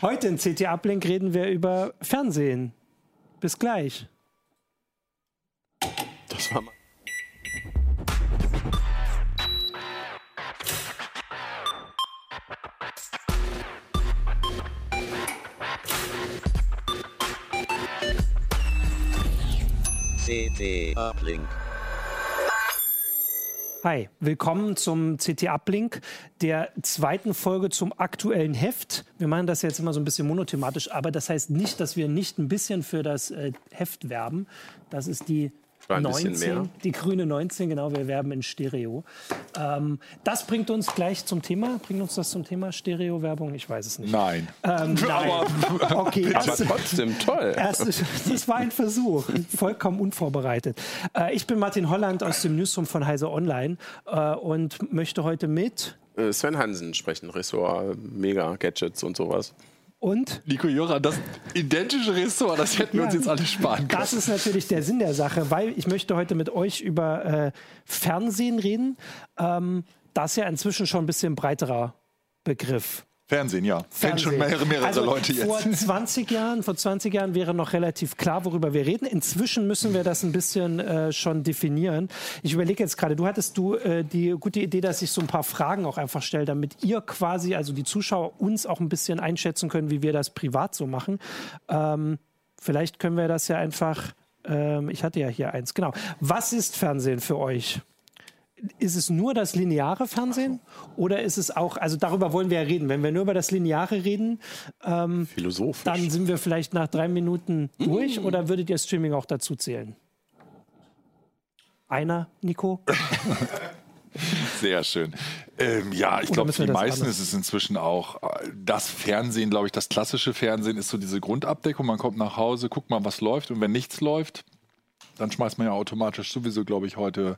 Heute in CT Uplink reden wir über Fernsehen. Bis gleich. Das war mal. CT Uplink. Hi, willkommen zum CT Uplink, der zweiten Folge zum aktuellen Heft. Wir machen das jetzt immer so ein bisschen monothematisch, aber das heißt nicht, dass wir nicht ein bisschen für das äh, Heft werben. Das ist die Ein bisschen 19, mehr. die grüne 19, genau, wir werben in Stereo. Ähm, das bringt uns gleich zum Thema. Bringt uns das zum Thema Stereo-Werbung? Ich weiß es nicht. Nein. Ähm, nein. Okay, Aber erste- trotzdem toll. Erste, das war ein Versuch, vollkommen unvorbereitet. Äh, ich bin Martin Holland aus dem Newsroom von Heise Online äh, und möchte heute mit Äh, Sven Hansen sprechen, Ressort Mega Gadgets und sowas. Und Nico Jura, das identische Ressort, das hätten wir uns jetzt alle sparen können. das ist natürlich der Sinn der Sache, weil ich möchte heute mit euch über äh, Fernsehen reden. Ähm, das ist ja inzwischen schon ein bisschen breiterer Begriff. Fernsehen, ja. Kennen schon Fernsehen. mehrere, mehrere also Leute Vor jetzt. 20 Jahren, vor 20 Jahren wäre noch relativ klar, worüber wir reden. Inzwischen müssen wir das ein bisschen äh, schon definieren. Ich überlege jetzt gerade, du hattest du äh, die gute Idee, dass ich so ein paar Fragen auch einfach stelle, damit ihr quasi, also die Zuschauer, uns auch ein bisschen einschätzen können, wie wir das privat so machen. Ähm, vielleicht können wir das ja einfach. Ähm, ich hatte ja hier eins, genau. Was ist Fernsehen für euch? Ist es nur das lineare Fernsehen oder ist es auch, also darüber wollen wir ja reden. Wenn wir nur über das Lineare reden, Philosophisch. dann sind wir vielleicht nach drei Minuten durch oder würdet ihr Streaming auch dazu zählen? Einer, Nico? Sehr schön. Ähm, ja, ich glaube, für die meisten anders- ist es inzwischen auch äh, das Fernsehen, glaube ich, das klassische Fernsehen ist so diese Grundabdeckung. Man kommt nach Hause, guckt mal, was läuft und wenn nichts läuft, dann schmeißt man ja automatisch sowieso, glaube ich, heute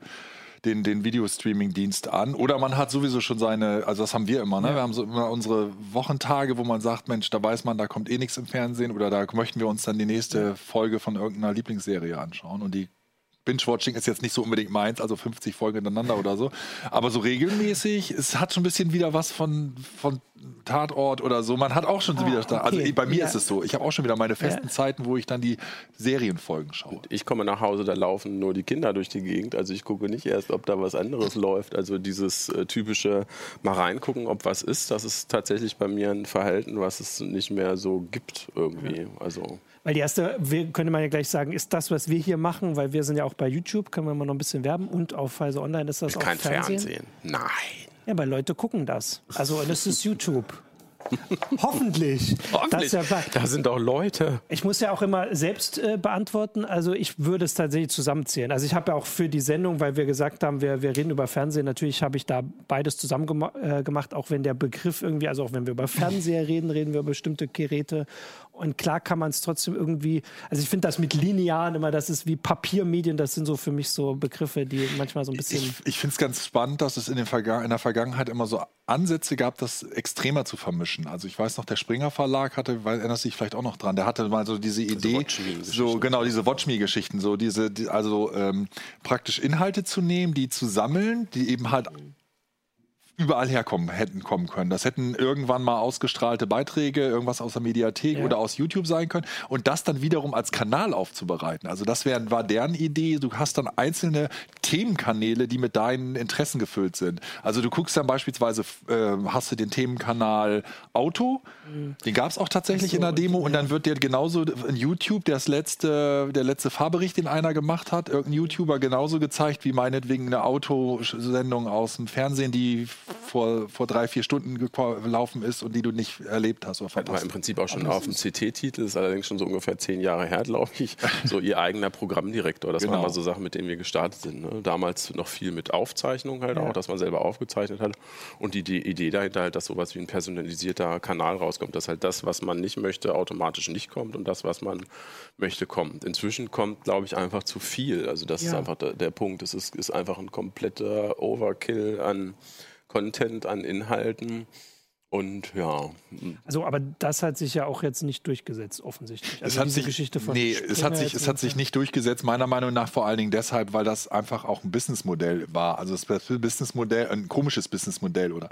den, den Videostreaming-Dienst an. Oder man hat sowieso schon seine, also das haben wir immer, ne? Wir haben so immer unsere Wochentage, wo man sagt, Mensch, da weiß man, da kommt eh nichts im Fernsehen oder da möchten wir uns dann die nächste Folge von irgendeiner Lieblingsserie anschauen. Und die Binge-Watching ist jetzt nicht so unbedingt meins, also 50 Folgen hintereinander oder so. Aber so regelmäßig, es hat schon ein bisschen wieder was von, von Tatort oder so. Man hat auch schon wieder, okay. also bei mir Ja. ist es so. Ich habe auch schon wieder meine festen Ja. Zeiten, wo ich dann die Serienfolgen schaue. ich komme nach Hause, da laufen nur die Kinder durch die Gegend. Also ich gucke nicht erst, ob da was anderes läuft. Also dieses äh, typische mal reingucken, ob was ist, das ist tatsächlich bei mir ein Verhalten, was es nicht mehr so gibt irgendwie. Also Weil die erste, wir, könnte man ja gleich sagen, ist das, was wir hier machen, weil wir sind ja auch bei YouTube, können wir mal noch ein bisschen werben und auf Heise Online ist das auch kein Fernsehen. Fernsehen. Nein. Ja, weil Leute gucken das. Also es ist YouTube. Hoffentlich. Das ist ja da sind doch Leute. Ich muss ja auch immer selbst äh, beantworten. Also ich würde es tatsächlich zusammenzählen. Also ich habe ja auch für die Sendung, weil wir gesagt haben, wir, wir reden über Fernsehen, natürlich habe ich da beides zusammen gema äh, gemacht, auch wenn der Begriff irgendwie, also auch wenn wir über Fernseher reden, reden wir über bestimmte Geräte. Und klar kann man es trotzdem irgendwie, also ich finde das mit linearen immer, das ist wie Papiermedien, das sind so für mich so Begriffe, die manchmal so ein bisschen... Ich, ich finde es ganz spannend, dass es in, den Verga in der Vergangenheit immer so Ansätze gab, das extremer zu vermischen. Also ich weiß noch, der Springer Verlag hatte, weil erinnerst du dich vielleicht auch noch dran, der hatte mal so diese Idee, Watch-Me-Geschichten. so genau diese Watch Me Geschichten, so diese, die, also ähm, praktisch Inhalte zu nehmen, die zu sammeln, die eben halt überall herkommen hätten kommen können. Das hätten irgendwann mal ausgestrahlte Beiträge, irgendwas aus der Mediathek Ja. oder aus YouTube sein können und das dann wiederum als Kanal aufzubereiten. Also das wär, war deren Idee. Du hast dann einzelne Themenkanäle, die mit deinen Interessen gefüllt sind. Also du guckst dann beispielsweise, äh, hast du den Themenkanal Auto, den gab es auch tatsächlich so, in der Demo und- und dann wird dir genauso in YouTube das letzte, der letzte Fahrbericht, den einer gemacht hat, irgendein YouTuber genauso gezeigt wie meinetwegen eine Autosendung aus dem Fernsehen, die vor, vor drei, vier Stunden gelaufen ist und die du nicht erlebt hast oder War verpasst. im Prinzip auch schon auf dem CT-Titel, ist allerdings schon so ungefähr zehn Jahre her, glaube ich. So ihr eigener Programmdirektor. Das waren Genau. mal so Sachen, mit denen wir gestartet sind. Ne? Damals noch viel mit Aufzeichnung halt auch, dass man selber aufgezeichnet hat. Und die, die Idee dahinter halt, dass sowas wie ein personalisierter Kanal rauskommt, dass halt das, was man nicht möchte, automatisch nicht kommt und das, was man möchte, kommt. Inzwischen kommt, glaube ich, einfach zu viel. Also das ist Ja. einfach der, der Punkt. Es ist, ist einfach ein kompletter Overkill an Content, an Inhalten. Und ja, Also, aber das hat sich ja auch jetzt nicht durchgesetzt, offensichtlich. es Also hat diese sich, Geschichte von nee, es Springer hat sich, es hat sich nicht durchgesetzt, meiner Meinung nach vor allen Dingen deshalb, weil das einfach auch ein Businessmodell war. Also das Businessmodell, ein komisches Businessmodell oder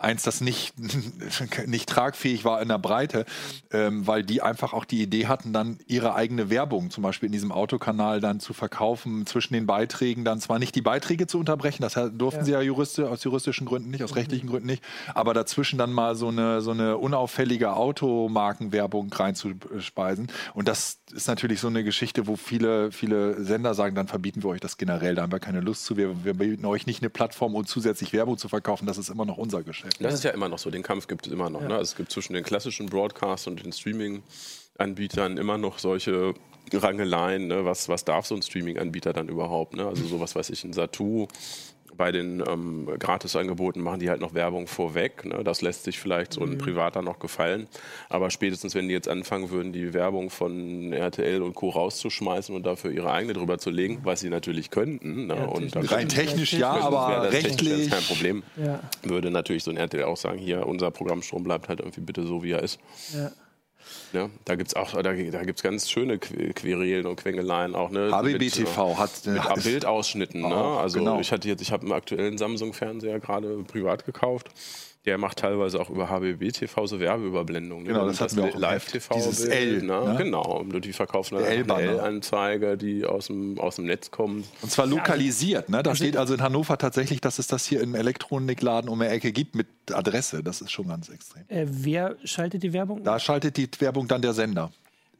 eins, das nicht, nicht tragfähig war in der Breite, ähm, weil die einfach auch die Idee hatten, dann ihre eigene Werbung zum Beispiel in diesem Autokanal dann zu verkaufen, zwischen den Beiträgen dann zwar nicht die Beiträge zu unterbrechen, das durften ja. sie ja Juriste, aus juristischen Gründen nicht, aus mhm. rechtlichen Gründen nicht, aber dazwischen dann mal so eine, so eine unauffällige Automarkenwerbung reinzuspeisen. Und das ist natürlich so eine Geschichte, wo viele, viele Sender sagen, dann verbieten wir euch das generell, da haben wir keine Lust zu, wir, wir bieten euch nicht eine Plattform, um zusätzlich Werbung zu verkaufen, das ist immer noch unser Geschäft. Das ist ja immer noch so, den Kampf gibt es immer noch. Ja. Ne? Also es gibt zwischen den klassischen Broadcast und den Streaming-Anbietern immer noch solche Rangeleien, ne? was, was darf so ein Streaming-Anbieter dann überhaupt? Ne? Also sowas weiß ich, ein Satu bei den ähm, Gratisangeboten machen die halt noch Werbung vorweg. Ne? Das lässt sich vielleicht so ein mhm. Privater noch gefallen. Aber spätestens, wenn die jetzt anfangen würden, die Werbung von RTL und Co. rauszuschmeißen und dafür ihre eigene drüber zu legen, was sie natürlich könnten. Ne? Ja, und rein technisch ja, aber rechtlich kein Problem. Ja. Würde natürlich so ein RTL auch sagen, hier, unser Programmstrom bleibt halt irgendwie bitte so, wie er ist. Ja. Ja, da gibt es auch da, da gibt's ganz schöne Querelen und Quengeleien auch. Ne? HBBTV mit, hat mit Bildausschnitten. Ne? Also genau. ich hatte jetzt, ich habe einen aktuellen Samsung-Fernseher gerade privat gekauft der macht teilweise auch über HBB TV so Werbeüberblendungen. Genau, das, das hatten wir auch Live-TV. Dieses L, ne? ne? Genau, die verkaufen dann eine L-Anzeige, die aus dem, aus dem Netz kommen. Und zwar lokalisiert. Ne? Da also steht also in Hannover tatsächlich, dass es das hier im Elektronikladen um die Ecke gibt mit Adresse. Das ist schon ganz extrem. Äh, wer schaltet die Werbung? Da schaltet die Werbung dann der Sender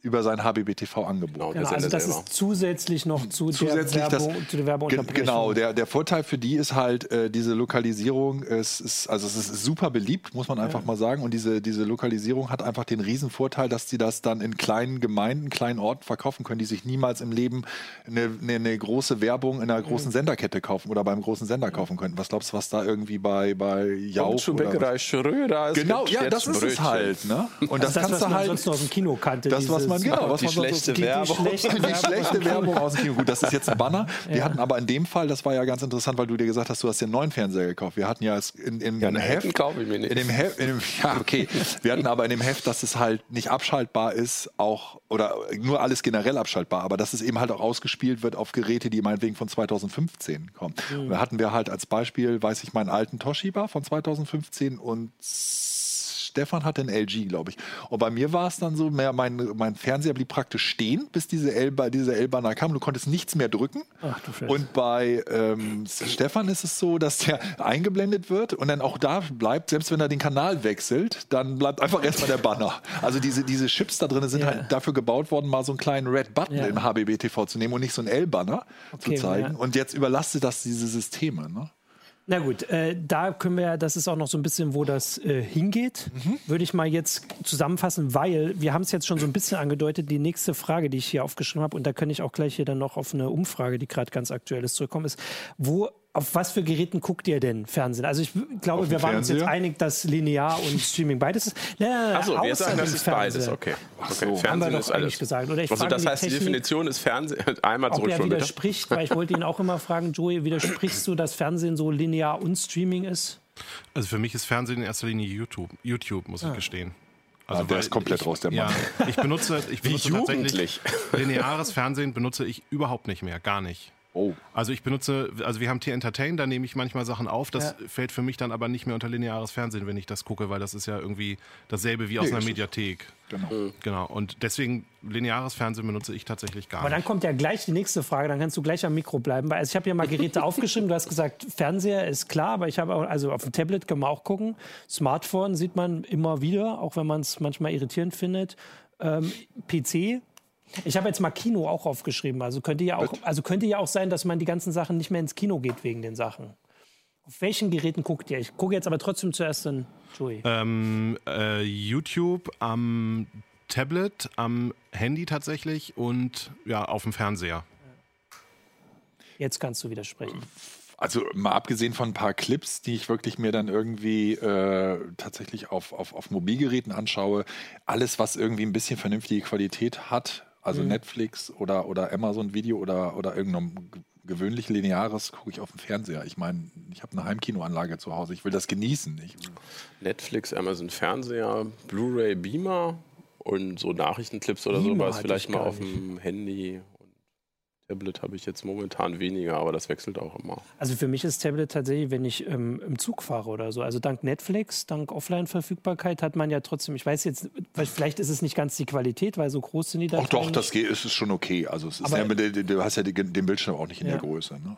über sein HBBTV-Angebot. Genau, genau also das ist zusätzlich noch zu, zusätzlich der, Werbung, das, zu der Werbeunterbrechung. Genau, der, der Vorteil für die ist halt äh, diese Lokalisierung, es ist, also es ist super beliebt, muss man einfach ja. mal sagen. Und diese, diese Lokalisierung hat einfach den riesen Vorteil, dass sie das dann in kleinen Gemeinden, kleinen Orten verkaufen können, die sich niemals im Leben eine, eine, eine große Werbung in einer großen mhm. Senderkette kaufen oder beim großen Sender kaufen könnten. Was glaubst du, was da irgendwie bei, bei Jauch oder Bäckerei Schröder Genau, ja, das ist es halt. Ne? Und das, das kannst du halt. Sonst noch aus dem Kino kannte. Das, was man, genau, was die man schlechte so, Werbung. Die, schlechte, die schlechte Werbung aus dem Kino. Gut, das ist jetzt ein Banner. Wir ja. hatten aber in dem Fall, das war ja ganz interessant, weil du dir gesagt hast, du hast den neuen Fernseher gekauft. Wir hatten ja in, in, ja, in Heft. kaufe ich mir nicht. In dem Heft, in dem, ja, okay. Wir hatten aber in dem Heft, dass es halt nicht abschaltbar ist, auch, oder nur alles generell abschaltbar, aber dass es eben halt auch ausgespielt wird auf Geräte, die meinetwegen von 2015 kommen. Mhm. Da hatten wir halt als Beispiel, weiß ich, meinen alten Toshiba von 2015 und Stefan hatte ein LG, glaube ich. Und bei mir war es dann so, mehr, mein, mein Fernseher blieb praktisch stehen, bis diese L, diese L-Banner kam. Du konntest nichts mehr drücken. Ach, du und bei ähm, Stefan ist es so, dass der eingeblendet wird und dann auch da bleibt, selbst wenn er den Kanal wechselt, dann bleibt einfach erstmal der Banner. Also diese, diese Chips da drin sind yeah. halt dafür gebaut worden, mal so einen kleinen Red Button yeah. im HBB TV zu nehmen und nicht so einen L-Banner okay, zu zeigen. Ja. Und jetzt überlastet das diese Systeme. Ne? Na gut, äh, da können wir, das ist auch noch so ein bisschen, wo das äh, hingeht, mhm. würde ich mal jetzt zusammenfassen, weil wir haben es jetzt schon so ein bisschen angedeutet, die nächste Frage, die ich hier aufgeschrieben habe, und da kann ich auch gleich hier dann noch auf eine Umfrage, die gerade ganz aktuell ist, zurückkommen, ist, wo auf was für Geräten guckt ihr denn Fernsehen? Also ich glaube, wir waren uns jetzt einig, dass linear und Streaming beides ist. Na, Achso, wir sagen, das ist beides, okay. okay. So, Fernsehen ist alles. Gesagt. Oder ich also das heißt, die, die Definition ist Fernsehen, einmal zurück ob er widerspricht, weil ich wollte ihn auch immer fragen, Joey, widersprichst du, dass Fernsehen so linear und Streaming ist? Also für mich ist Fernsehen in erster Linie YouTube, YouTube muss ah. ich gestehen. Also, der ist komplett ich, raus, der Mann. Ja, ich benutze, ich benutze tatsächlich lineares Fernsehen benutze ich überhaupt nicht mehr, gar nicht. Oh. Also ich benutze, also wir haben T-Entertain, da nehme ich manchmal Sachen auf. Das ja. fällt für mich dann aber nicht mehr unter lineares Fernsehen, wenn ich das gucke, weil das ist ja irgendwie dasselbe wie aus nee, einer Mediathek. Genau. Mhm. genau. Und deswegen lineares Fernsehen benutze ich tatsächlich gar nicht. Aber dann kommt ja gleich die nächste Frage, dann kannst du gleich am Mikro bleiben. Weil, also ich habe ja mal Geräte aufgeschrieben, du hast gesagt, Fernseher ist klar, aber ich habe auch, also auf dem Tablet kann man auch gucken. Smartphone sieht man immer wieder, auch wenn man es manchmal irritierend findet. Ähm, PC ich habe jetzt mal Kino auch aufgeschrieben. Also könnte ja auch, also könnte ja auch sein, dass man die ganzen Sachen nicht mehr ins Kino geht wegen den Sachen. Auf welchen Geräten guckt ihr? Ich gucke jetzt aber trotzdem zuerst in Joey. Ähm, äh, YouTube am Tablet, am Handy tatsächlich und ja, auf dem Fernseher. Jetzt kannst du widersprechen. Also mal abgesehen von ein paar Clips, die ich wirklich mir dann irgendwie äh, tatsächlich auf, auf, auf Mobilgeräten anschaue, alles, was irgendwie ein bisschen vernünftige Qualität hat, also mhm. Netflix oder, oder Amazon Video oder, oder irgendein gewöhnlich lineares gucke ich auf dem Fernseher. Ich meine, ich habe eine Heimkinoanlage zu Hause. Ich will das genießen. Ich Netflix, Amazon Fernseher, Blu-ray Beamer und so Nachriechenclips oder Beamer sowas vielleicht mal auf dem Handy. Tablet habe ich jetzt momentan weniger, aber das wechselt auch immer. Also für mich ist Tablet tatsächlich, wenn ich ähm, im Zug fahre oder so. Also dank Netflix, dank Offline-Verfügbarkeit hat man ja trotzdem, ich weiß jetzt, vielleicht ist es nicht ganz die Qualität, weil so groß sind die Dateien. Ach doch, das geht, ist schon okay. Also es ist ja, du hast ja den Bildschirm auch nicht in ja. der Größe. Ne?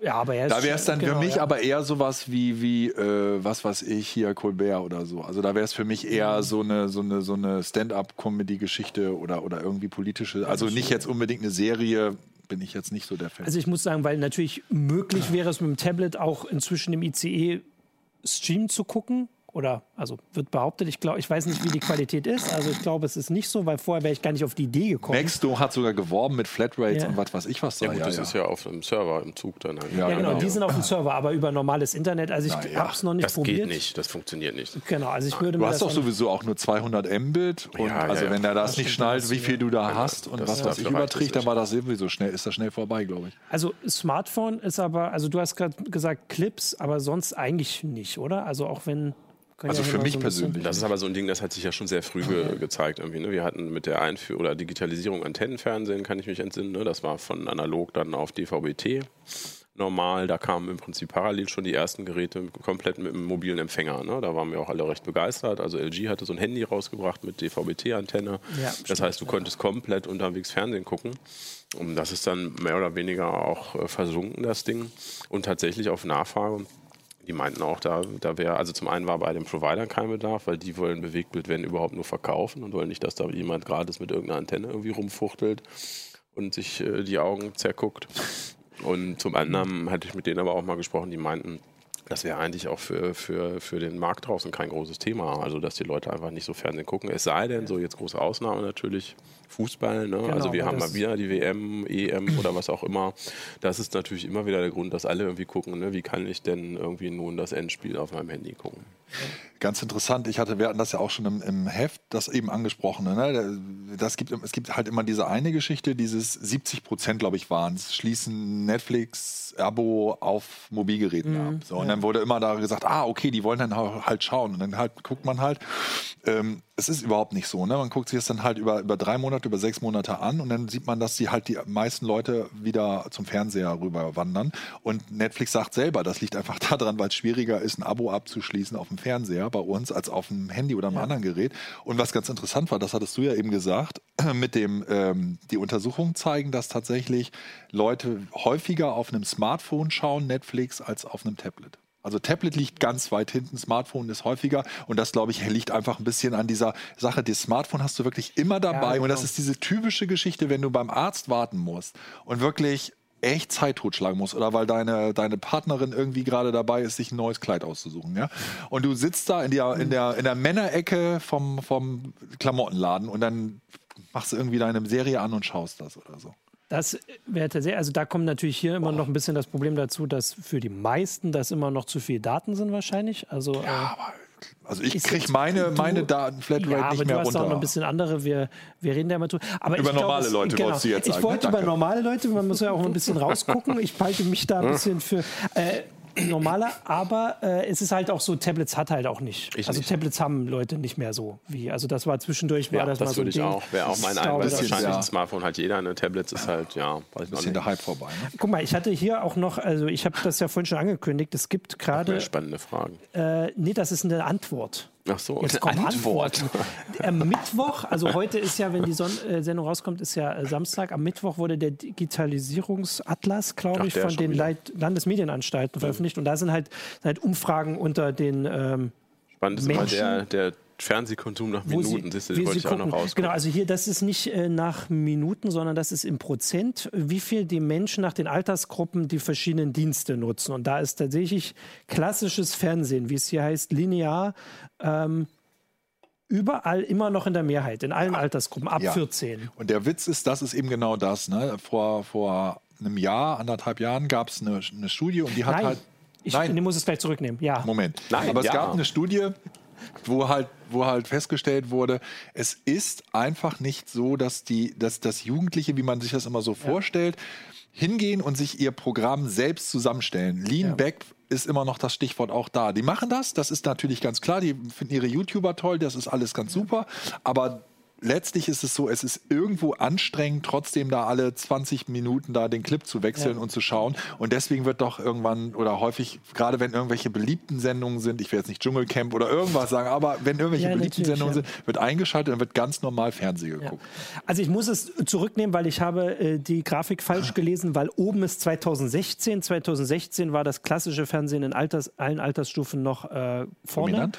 Ja, aber er Da wäre es dann genau, für mich ja. aber eher sowas wie, wie äh, was weiß ich, hier Colbert oder so. Also da wäre es für mich eher mhm. so eine, so eine, so eine Stand-up-Comedy-Geschichte oder, oder irgendwie politische. Also nicht jetzt unbedingt eine Serie, bin ich jetzt nicht so der Fan. Also ich muss sagen, weil natürlich möglich wäre es mit dem Tablet auch inzwischen im ICE Stream zu gucken oder also wird behauptet, ich glaube, ich weiß nicht, wie die Qualität ist. Also ich glaube, es ist nicht so, weil vorher wäre ich gar nicht auf die Idee gekommen. Nexto hat sogar geworben mit Flatrates ja. und was weiß ich was da. Ja, gut, ja, das ja. ist ja auf dem Server im Zug dann. Halt. Ja, genau, die sind auf dem Server, aber über normales Internet. Also ich habe es noch nicht das probiert. Das geht nicht, das funktioniert nicht. Genau, also ich würde Du hast doch sowieso auch nur 200 Mbit und also wenn er das, das nicht schnallt, wie viel du da genau. hast und was was ich überträgt, dann war das sowieso schnell, ist das schnell vorbei, glaube ich. Also Smartphone ist aber, also du hast gerade gesagt Clips, aber sonst eigentlich nicht, oder? Also auch wenn also ja für mich so persönlich. Das ist aber so ein Ding, das hat sich ja schon sehr früh ge gezeigt. Irgendwie, ne? Wir hatten mit der Einführung oder Digitalisierung Antennenfernsehen, kann ich mich entsinnen. Ne? Das war von analog dann auf DVB-T normal. Da kamen im Prinzip parallel schon die ersten Geräte komplett mit einem mobilen Empfänger. Ne? Da waren wir auch alle recht begeistert. Also LG hatte so ein Handy rausgebracht mit DVB-T-Antenne. Ja, das heißt, du konntest komplett unterwegs Fernsehen gucken. Und das ist dann mehr oder weniger auch äh, versunken, das Ding. Und tatsächlich auf Nachfrage die meinten auch, da, da wäre, also zum einen war bei den Providern kein Bedarf, weil die wollen Bewegtbild, wenn überhaupt, nur verkaufen und wollen nicht, dass da jemand gratis mit irgendeiner Antenne irgendwie rumfuchtelt und sich äh, die Augen zerguckt. Und zum anderen hatte ich mit denen aber auch mal gesprochen, die meinten, das wäre eigentlich auch für, für, für den Markt draußen kein großes Thema. Also, dass die Leute einfach nicht so Fernsehen gucken. Es sei denn, so jetzt große Ausnahme natürlich, Fußball. Ne? Genau, also wir haben mal wieder die WM, EM oder was auch immer. Das ist natürlich immer wieder der Grund, dass alle irgendwie gucken, ne? wie kann ich denn irgendwie nun das Endspiel auf meinem Handy gucken. Ganz interessant. Ich hatte, wir hatten das ja auch schon im, im Heft, das eben angesprochene. Ne? Das gibt, es gibt halt immer diese eine Geschichte, dieses 70 Prozent, glaube ich, waren es, schließen Netflix-Abo auf Mobilgeräten mhm. ab. So, und ja. dann wurde immer da gesagt, ah, okay, die wollen dann halt schauen. Und dann halt guckt man halt. Ähm, es ist überhaupt nicht so. Ne? Man guckt sich das dann halt über, über drei Monate, über sechs Monate an und dann sieht man, dass die halt die meisten Leute wieder zum Fernseher rüber wandern. Und Netflix sagt selber, das liegt einfach daran, weil es schwieriger ist, ein Abo abzuschließen auf dem Fernseher bei uns als auf dem Handy oder einem ja. anderen Gerät. Und was ganz interessant war, das hattest du ja eben gesagt, mit dem, ähm, die Untersuchungen zeigen, dass tatsächlich Leute häufiger auf einem Smartphone schauen, Netflix, als auf einem Tablet. Also Tablet liegt ganz weit hinten, Smartphone ist häufiger und das, glaube ich, liegt einfach ein bisschen an dieser Sache. Das Smartphone hast du wirklich immer dabei ja, genau. und das genau. ist diese typische Geschichte, wenn du beim Arzt warten musst und wirklich echt Zeit totschlagen musst oder weil deine, deine Partnerin irgendwie gerade dabei ist, sich ein neues Kleid auszusuchen. Ja? Und du sitzt da in der, in der, in der Männerecke vom, vom Klamottenladen und dann machst du irgendwie deine Serie an und schaust das oder so. Das wäre tatsächlich, also da kommt natürlich hier immer noch ein bisschen das Problem dazu, dass für die meisten das immer noch zu viele Daten sind wahrscheinlich. Also, ja, äh, aber also ich kriege meine, meine Daten Flatrate ja, nicht mehr runter. aber du hast auch noch ein bisschen andere, wir, wir reden ja immer drüber. Aber über normale glaub, Leute genau, wolltest du jetzt sagen. Ich wollte ne? über normale Leute, man muss ja auch ein bisschen rausgucken. Ich halte mich da ein bisschen für... Äh, normaler, aber äh, es ist halt auch so, Tablets hat halt auch nicht. Ich also nicht. Tablets haben Leute nicht mehr so wie. Also das war zwischendurch war ja, das, das mal so ein Ding. auch, wäre auch mein Einwand. Wahrscheinlich ja. ein Smartphone hat jeder, eine Tablets ist halt, ja, weiß ein bisschen der Hype vorbei. Ne? Guck mal, ich hatte hier auch noch, also ich habe das ja vorhin schon angekündigt, es gibt gerade... Spannende Fragen. Äh, nee, das ist eine Antwort. Ach so, Jetzt kommt Antwort. Am Mittwoch, also heute ist ja, wenn die Son äh, Sendung rauskommt, ist ja äh, Samstag. Am Mittwoch wurde der Digitalisierungsatlas, glaube ich, von den Leit Landesmedienanstalten veröffentlicht. Und da sind halt, halt Umfragen unter den ähm, Spannend ist Menschen. immer der, der Fernsehkonsum nach Minuten, Sie, das wollte ich auch noch raus. Genau, also hier, das ist nicht äh, nach Minuten, sondern das ist im Prozent, wie viel die Menschen nach den Altersgruppen die verschiedenen Dienste nutzen. Und da ist tatsächlich klassisches Fernsehen, wie es hier heißt, linear, ähm, überall immer noch in der Mehrheit, in allen Altersgruppen, ab ja. 14. Und der Witz ist, das ist eben genau das. Ne? Vor, vor einem Jahr, anderthalb Jahren gab es eine, eine, Studie und die hat Nein. halt. Ich, Nein. ich muss es gleich zurücknehmen. Ja. Moment. Nein, Aber es ja. gab eine Studie, wo halt, wo halt festgestellt wurde, es ist einfach nicht so, dass die, dass das Jugendliche, wie man sich das immer so ja. vorstellt, hingehen und sich ihr Programm selbst zusammenstellen. Lean ja. Back ist immer noch das Stichwort auch da. Die machen das, das ist natürlich ganz klar, die finden ihre YouTuber toll, das ist alles ganz super, aber letztlich ist es so, es ist irgendwo anstrengend, trotzdem da alle 20 Minuten da den Clip zu wechseln ja. und zu schauen. Und deswegen wird doch irgendwann oder häufig, gerade wenn irgendwelche beliebten Sendungen sind, ich will jetzt nicht Dschungelcamp oder irgendwas sagen, aber wenn irgendwelche ja, beliebten Sendungen ja. sind, wird eingeschaltet und wird ganz normal Fernsehen geguckt. Also ich muss es zurücknehmen, weil ich habe äh, die Grafik falsch gelesen, weil oben ist 2016. 2016 war das klassische Fernsehen in Alters, allen Altersstufen noch äh, vorne.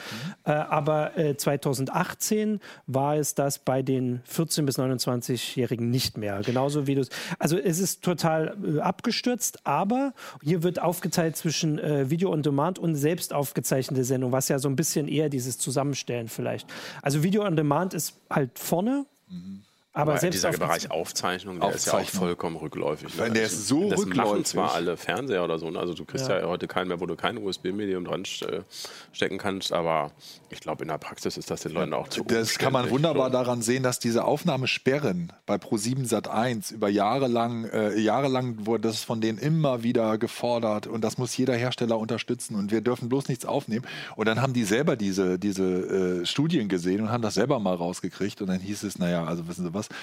Äh, aber 2018 äh, war es das bei den 14- bis 29-Jährigen nicht mehr. Genauso wie du es. Also es ist total äh, abgestürzt, aber hier wird aufgeteilt zwischen äh, Video on Demand und selbst aufgezeichnete Sendung, was ja so ein bisschen eher dieses Zusammenstellen vielleicht. Also Video on Demand ist halt vorne. Mhm. Aber, aber selbst dieser Bereich Aufzeichnung, der Aufzeichnung. ist ja auch vollkommen rückläufig. Ne? Der ist so das rückläufig. machen zwar alle Fernseher oder so, ne? also du kriegst ja. ja. heute keinen mehr, wo du kein USB-Medium dran stecken kannst, aber ich glaube, in der Praxis ist das den Leuten auch zu Das kann man wunderbar daran sehen, dass diese Aufnahmesperren bei Pro7 Sat 1 über Jahre lang, äh, jahrelang wurde das von denen immer wieder gefordert und das muss jeder Hersteller unterstützen und wir dürfen bloß nichts aufnehmen. Und dann haben die selber diese, diese äh, Studien gesehen und haben das selber mal rausgekriegt und dann hieß es, naja, also wissen Sie was, else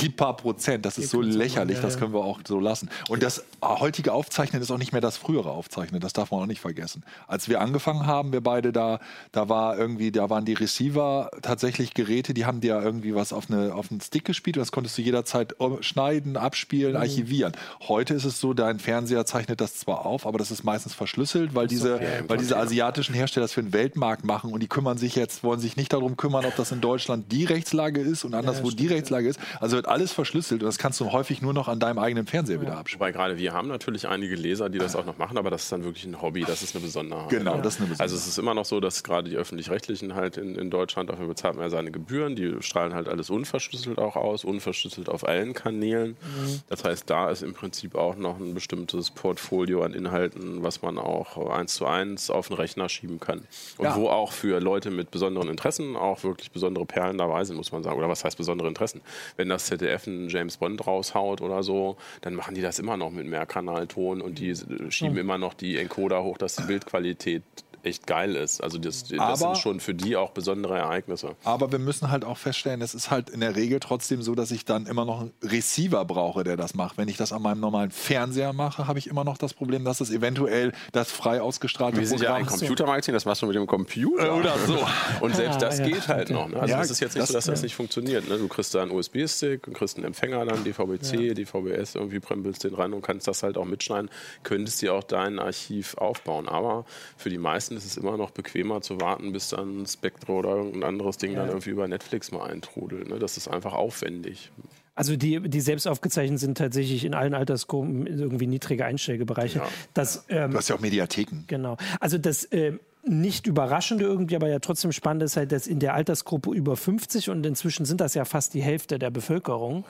die paar Prozent, das ist so lächerlich, ja, das können wir auch so lassen. Und das heutige Aufzeichnen ist auch nicht mehr das frühere Aufzeichnen, das darf man auch nicht vergessen. Als wir angefangen haben, wir beide da, da war irgendwie, da waren die Receiver tatsächlich Geräte, die haben dir irgendwie was auf, eine, auf einen Stick gespielt und das konntest du jederzeit schneiden, abspielen, mhm. archivieren. Heute ist es so, dein Fernseher zeichnet das zwar auf, aber das ist meistens verschlüsselt, weil diese, okay, weil diese asiatischen Hersteller das für den Weltmarkt machen und die kümmern sich jetzt, wollen sich nicht darum kümmern, ob das in Deutschland die Rechtslage ist und anderswo ja, die Rechtslage ist. Also wird alles verschlüsselt und das kannst du häufig nur noch an deinem eigenen Fernseher ja. wieder abspielen. Wobei gerade wir haben natürlich einige Leser, die das auch noch machen, aber das ist dann wirklich ein Hobby, das ist eine Besonderheit. Genau, ja. das ist eine Besonderheit. Also es ist immer noch so, dass gerade die Öffentlich-Rechtlichen halt in, in Deutschland, dafür bezahlt man ja seine Gebühren, die strahlen halt alles unverschlüsselt auch aus, unverschlüsselt auf allen Kanälen. Mhm. Das heißt, da ist im Prinzip auch noch ein bestimmtes Portfolio an Inhalten, was man auch eins zu eins auf den Rechner schieben kann. Und ja. wo auch für Leute mit besonderen Interessen auch wirklich besondere Perlen dabei sind, muss man sagen. Oder was heißt besondere Interessen? Wenn das ZDF einen James Bond raushaut oder so, dann machen die das immer noch mit Mehrkanalton und die schieben immer noch die Encoder hoch, dass die Bildqualität echt geil ist. Also das, das aber, sind schon für die auch besondere Ereignisse. Aber wir müssen halt auch feststellen, es ist halt in der Regel trotzdem so, dass ich dann immer noch einen Receiver brauche, der das macht. Wenn ich das an meinem normalen Fernseher mache, habe ich immer noch das Problem, dass es eventuell das frei ausgestrahlte Wir sind ja ein Computermagazin, das machst du mit dem Computer. Oder so. Und selbst das ja, geht halt noch. Ne? Also ja, es ist jetzt nicht das, so, dass das nicht funktioniert. Ne? Du kriegst da einen USB-Stick und kriegst einen Empfänger dann, DVB-C, ja. DVB-S, irgendwie prempelst den rein und kannst das halt auch mitschneiden. Könntest dir auch dein Archiv aufbauen. Aber für die meisten ist es immer noch bequemer zu warten, bis dann Spectre oder irgendein anderes Ding ja. dann irgendwie über Netflix mal eintrudelt. Ne? Das ist einfach aufwendig. Also die, die selbst aufgezeichnet sind tatsächlich in allen Altersgruppen irgendwie niedrige Einstellgebereiche. Ja. Das, ähm, du hast ja auch Mediatheken. Genau. Also das äh, nicht überraschende irgendwie, aber ja trotzdem spannend ist halt, dass in der Altersgruppe über 50 und inzwischen sind das ja fast die Hälfte der Bevölkerung,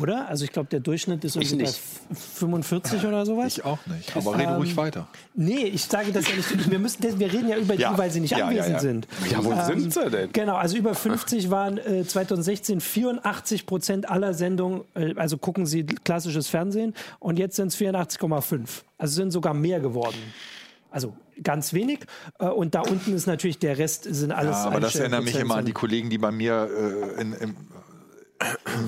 oder? Also ich glaube, der Durchschnitt ist irgendwie bei 45 oder sowas. Ich auch nicht. Aber rede ähm, ruhig weiter. Nee, ich sage das ja nicht. Wir, müssen, wir reden ja über die, weil sie nicht ja, anwesend ja, ja. sind. Ja, wo ähm, sind sie denn? Genau, also über 50 waren äh, 2016 84 Prozent aller Sendungen, äh, also gucken sie klassisches Fernsehen und jetzt sind es 84,5. Also sind sogar mehr geworden. Also ganz wenig. Äh, und da unten ist natürlich der Rest, sind alles. Ja, aber das erinnert mich immer an die Kollegen, die bei mir äh, in, im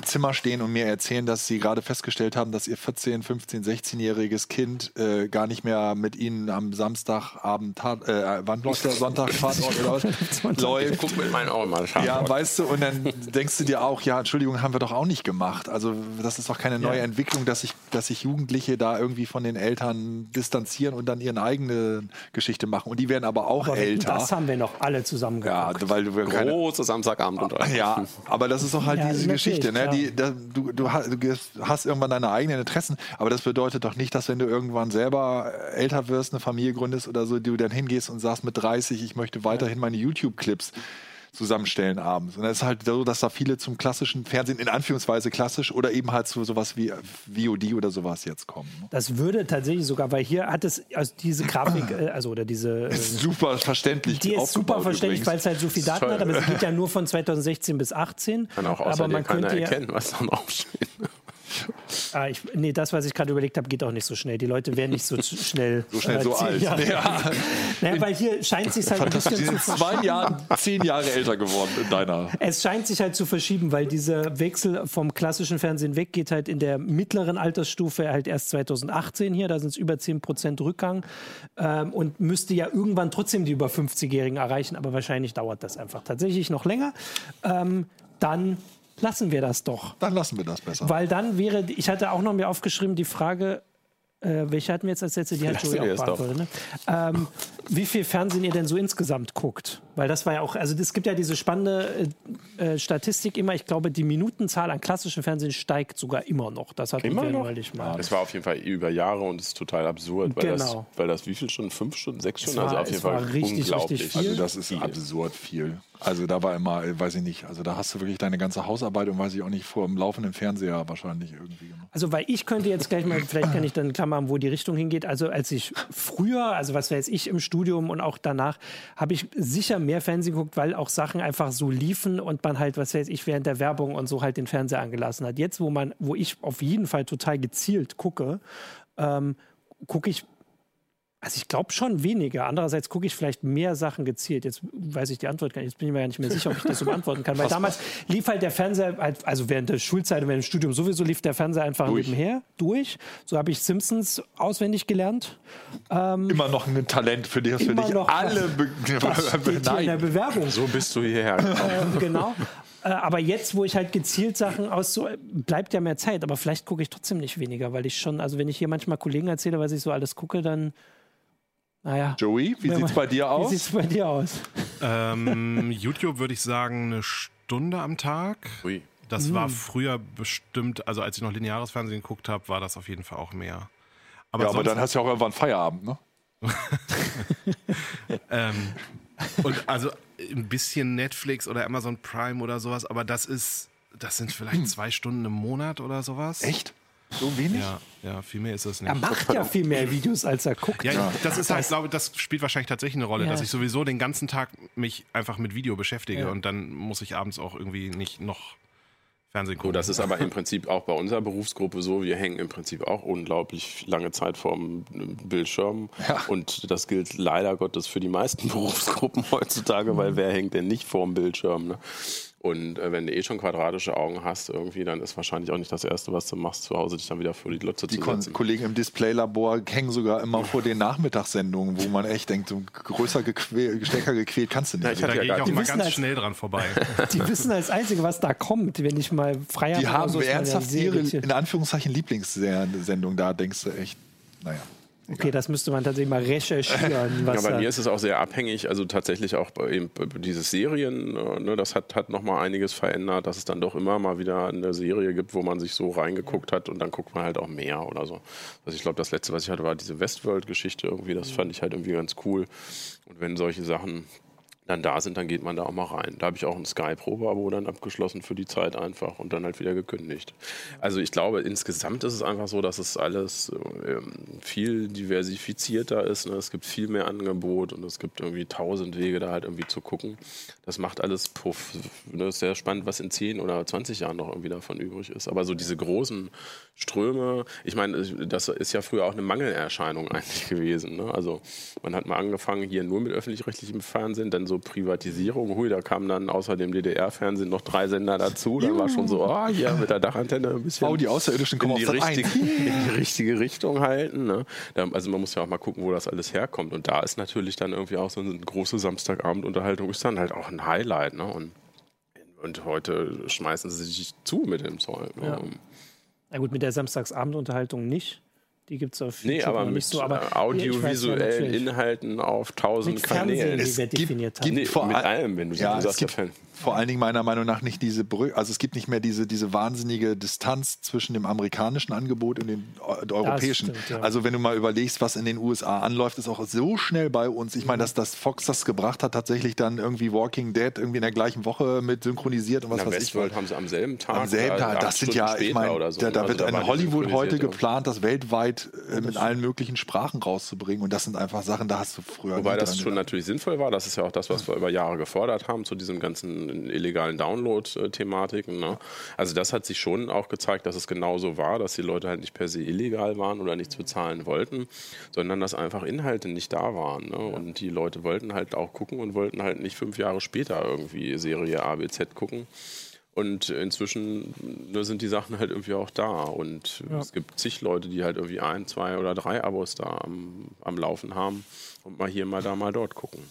Zimmer stehen und mir erzählen, dass sie gerade festgestellt haben, dass ihr 14, 15, 16-jähriges Kind äh, gar nicht mehr mit ihnen am Samstagabend, äh, wann läuft der Sonntag oder was? läuft. Guck mit meinen Augen mal. Ja, weißt du, und dann denkst du dir auch, ja, Entschuldigung, haben wir doch auch nicht gemacht. Also das ist doch keine neue ja. Entwicklung, dass sich dass sich Jugendliche da irgendwie von den Eltern distanzieren und dann ihre eigene Geschichte machen. Und die werden aber auch aber älter. Das haben wir noch alle zusammen gemacht. Ja, weil du Große Samstagabend. Ja, aber das ist doch halt ja, diese Geschichte. Ne? Die, da, du, du, hast irgendwann deine eigenen Interessen, aber das bedeutet doch nicht, dass wenn du irgendwann selber älter wirst, eine Familie gründest oder so, du dann hingehst und sagst mit 30, ich möchte weiterhin meine YouTube-Clips zusammenstellen abends. Und es ist halt so, dass da viele zum klassischen Fernsehen, in Anführungsweise klassisch, oder eben halt zu sowas wie VOD oder sowas jetzt kommen. Ne? Das würde tatsächlich sogar, weil hier hat es, also diese Grafik, äh, also oder diese. Äh, super verständlich. Die ist super verständlich, weil es halt so viel Daten hat, aber es geht ja nur von 2016 bis 2018. Kann auch aber man könnte ja, erkennen, was da draufsteht. Ah, ich, nee, das, was ich gerade überlegt habe, geht auch nicht so schnell. Die Leute werden nicht so schnell. so schnell äh, so alt. Ja. Naja, weil hier scheint sich halt ein bisschen zu zwei Jahren zehn Jahre älter geworden in deiner. Es scheint sich halt zu verschieben, weil dieser Wechsel vom klassischen Fernsehen weg geht halt in der mittleren Altersstufe halt erst 2018 hier. Da sind es über 10 Prozent Rückgang ähm, und müsste ja irgendwann trotzdem die über 50-Jährigen erreichen, aber wahrscheinlich dauert das einfach tatsächlich noch länger. Ähm, dann lassen wir das doch. Dann lassen wir das besser. Weil dann wäre, ich hatte auch noch mir aufgeschrieben, die Frage, äh, welche hatten wir jetzt als letzte? Die hat Joey auch beantwortet. Ne? Ähm, wie viel Fernsehen ihr denn so insgesamt guckt? Weil das war ja auch, also es gibt ja diese spannende äh, äh, Statistik immer. Ich glaube, die Minutenzahl an klassischem Fernsehen steigt sogar immer noch. Das hat immer wir neulich mal. Es war auf jeden Fall über Jahre und es ist total absurd, weil, genau. das, weil das wie viel Stunden? Fünf Stunden, sechs Stunden? War, also auf jeden Fall richtig, unglaublich. Richtig also das ist viel. absurd viel. Also da war immer, weiß ich nicht, also da hast du wirklich deine ganze Hausarbeit und weiß ich auch nicht, vor dem laufenden Fernseher wahrscheinlich irgendwie gemacht. Also weil ich könnte jetzt gleich mal, vielleicht kann ich dann klammern, wo die Richtung hingeht. Also als ich früher, also was weiß ich im Studium und auch danach, habe ich sicher mehr Fernsehen geguckt, weil auch Sachen einfach so liefen und man halt, was weiß ich, während der Werbung und so halt den Fernseher angelassen hat. Jetzt, wo man, wo ich auf jeden Fall total gezielt gucke, ähm, gucke ich also ich glaube schon weniger. Andererseits gucke ich vielleicht mehr Sachen gezielt. Jetzt weiß ich die Antwort gar nicht. Jetzt bin ich mir gar nicht mehr sicher, ob ich das so beantworten kann. Weil damals lief halt der Fernseher, halt, also während der Schulzeit und während dem Studium sowieso lief der Fernseher einfach durch. nebenher durch. So habe ich Simpsons auswendig gelernt. Ähm, immer noch ein Talent, für das wir dich alle be in der Bewerbung. So bist du hierher ähm, genau. Äh, aber jetzt, wo ich halt gezielt Sachen aus so, bleibt ja mehr Zeit. Aber vielleicht gucke ich trotzdem nicht weniger, weil ich schon, also wenn ich hier manchmal Kollegen erzähle, was ich so alles gucke, dann naja. Joey, wie sieht es bei dir aus? Wie sieht es bei dir aus? Ähm, YouTube würde ich sagen, eine Stunde am Tag. Ui. Das mhm. war früher bestimmt, also als ich noch lineares Fernsehen geguckt habe, war das auf jeden Fall auch mehr. Aber ja, aber dann hast du ja auch irgendwann Feierabend, ne? ähm, und also ein bisschen Netflix oder Amazon Prime oder sowas, aber das ist, das sind vielleicht hm. zwei Stunden im Monat oder sowas. Echt? So wenig? Ja, ja, viel mehr ist es nicht. Er macht ja viel mehr Videos, als er guckt. Ja, ja. das ist halt, glaube das spielt wahrscheinlich tatsächlich eine Rolle, ja. dass ich sowieso den ganzen Tag mich einfach mit Video beschäftige ja. und dann muss ich abends auch irgendwie nicht noch Fernsehen gucken. Oh, das ist aber im Prinzip auch bei unserer Berufsgruppe so. Wir hängen im Prinzip auch unglaublich lange Zeit vorm Bildschirm. Ja. Und das gilt leider Gottes für die meisten Berufsgruppen heutzutage, weil wer hängt denn nicht vorm Bildschirm? Ne? Und äh, wenn du eh schon quadratische Augen hast, irgendwie, dann ist wahrscheinlich auch nicht das Erste, was du machst, zu Hause dich dann wieder vor die Glotze die zu setzen. Die Kollegen im Displaylabor hängen sogar immer vor den Nachmittagssendungen, wo man echt denkt, so größer gequäl, stärker gequält kannst du nicht. Ja, ich da gehe ich auch mal ganz als, schnell dran vorbei. Die wissen als Einzige, was da kommt, wenn ich mal frei habe. Die haben so ernsthaft ihre, in Anführungszeichen, Lieblingssendung da, denkst du echt, naja. Okay, das müsste man tatsächlich mal recherchieren. ja, bei mir ist es auch sehr abhängig. Also tatsächlich auch eben diese Serien, äh, ne, das hat, hat nochmal einiges verändert, dass es dann doch immer mal wieder eine Serie gibt, wo man sich so reingeguckt hat und dann guckt man halt auch mehr oder so. Also ich glaube, das letzte, was ich hatte, war diese Westworld-Geschichte irgendwie. Das fand ich halt irgendwie ganz cool. Und wenn solche Sachen dann da sind, dann geht man da auch mal rein. Da habe ich auch ein Sky-Probe-Abo dann abgeschlossen für die Zeit einfach und dann halt wieder gekündigt. Also ich glaube, insgesamt ist es einfach so, dass es alles ähm, viel diversifizierter ist. Ne? Es gibt viel mehr Angebot und es gibt irgendwie tausend Wege, da halt irgendwie zu gucken. Das macht alles puff. Das ist sehr spannend, was in 10 oder 20 Jahren noch irgendwie davon übrig ist. Aber so diese großen Ströme, ich meine, das ist ja früher auch eine Mangelerscheinung eigentlich gewesen. Ne? Also man hat mal angefangen hier nur mit öffentlich-rechtlichem Fernsehen, dann so Privatisierung. Hui, da kamen dann außer dem DDR-Fernsehen noch drei Sender dazu. Dann war schon so, oh, hier mit der Dachantenne ein bisschen. Oh, die Außerirdischen kommen in die, richtig, in die richtige Richtung halten. Ne? Da, also man muss ja auch mal gucken, wo das alles herkommt. Und da ist natürlich dann irgendwie auch so eine große Samstagabendunterhaltung ist dann halt auch ein Highlight. Ne? Und, und heute schmeißen sie sich zu mit dem Zeug. Ne? Ja. Na gut, mit der Samstagsabendunterhaltung nicht. Die gibt es auf YouTube nee, aber noch nicht so. Aber äh, audiovisuellen Inhalten auf tausend Kanälen. Es gibt, gibt nee, vor mit allem, wenn du ja, sagst. vor allen Dingen meiner Meinung nach nicht diese Brücke, also es gibt nicht mehr diese, diese wahnsinnige Distanz zwischen dem amerikanischen Angebot und dem europäischen. Stimmt, ja. Also wenn du mal überlegst, was in den USA anläuft, ist auch so schnell bei uns. Ich meine, dass das Fox das gebracht hat, tatsächlich dann irgendwie Walking Dead irgendwie in der gleichen Woche mit synchronisiert und was Na, weiß Westworld ich. haben sie am selben Tag. Am selben Tag. Das sind ja, ich meine, so. da, da, also wird in Hollywood heute geplant, das weltweit Zeit, äh, mit allen möglichen Sprachen rauszubringen. Und das sind einfach Sachen, da hast du früher. Wobei das schon gedacht. natürlich sinnvoll war. Das ist ja auch das, was wir über Jahre gefordert haben zu diesen ganzen illegalen Download-Thematiken. Ne? Also das hat sich schon auch gezeigt, dass es genauso war, dass die Leute halt nicht per se illegal waren oder nichts bezahlen wollten, sondern dass einfach Inhalte nicht da waren. Ne? Und die Leute wollten halt auch gucken und wollten halt nicht fünf Jahre später irgendwie Serie A, B, Z gucken. Und inzwischen sind die Sachen halt irgendwie auch da. Und ja. es gibt zig Leute, die halt irgendwie ein, zwei oder drei Abos da am, am Laufen haben und mal hier, mal da, mal dort gucken.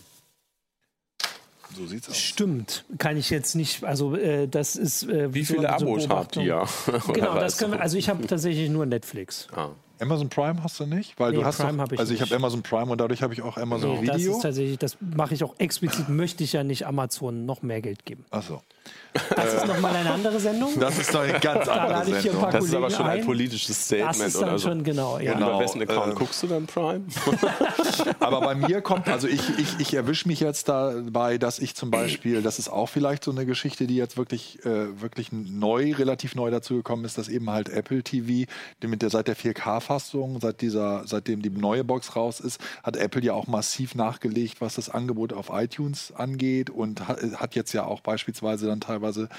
So sieht's aus. Stimmt, kann ich jetzt nicht. Also äh, das ist. Äh, Wie viele Abos habt ihr? genau, das können wir, Also ich habe tatsächlich nur Netflix. Ah. Amazon Prime hast du nicht? Weil nee, du hast Prime doch, ich Also ich habe Amazon Prime und dadurch habe ich auch Amazon nee, Video. Das ist tatsächlich, das mache ich auch explizit, möchte ich ja nicht Amazon noch mehr Geld geben. Ach so. Das ist nochmal eine andere Sendung. Das ist doch eine ganz andere da Sendung. Das ist aber schon ein, ein politisches Statement. Das ist dann schon, genau. Ja. Genau, über wessen Account äh, guckst du dann Prime? aber bei mir kommt, also ich, ich, ich erwische mich jetzt dabei, dass ich zum Beispiel, das ist auch vielleicht so eine Geschichte, die jetzt wirklich, äh, wirklich neu, relativ neu dazugekommen ist, dass eben halt Apple TV, mit der, seit der 4K-Fassung, seit dieser, seitdem die neue Box raus ist, hat Apple ja auch massiv nachgelegt, was das Angebot auf iTunes angeht und hat jetzt ja auch beispielsweise dann teilweise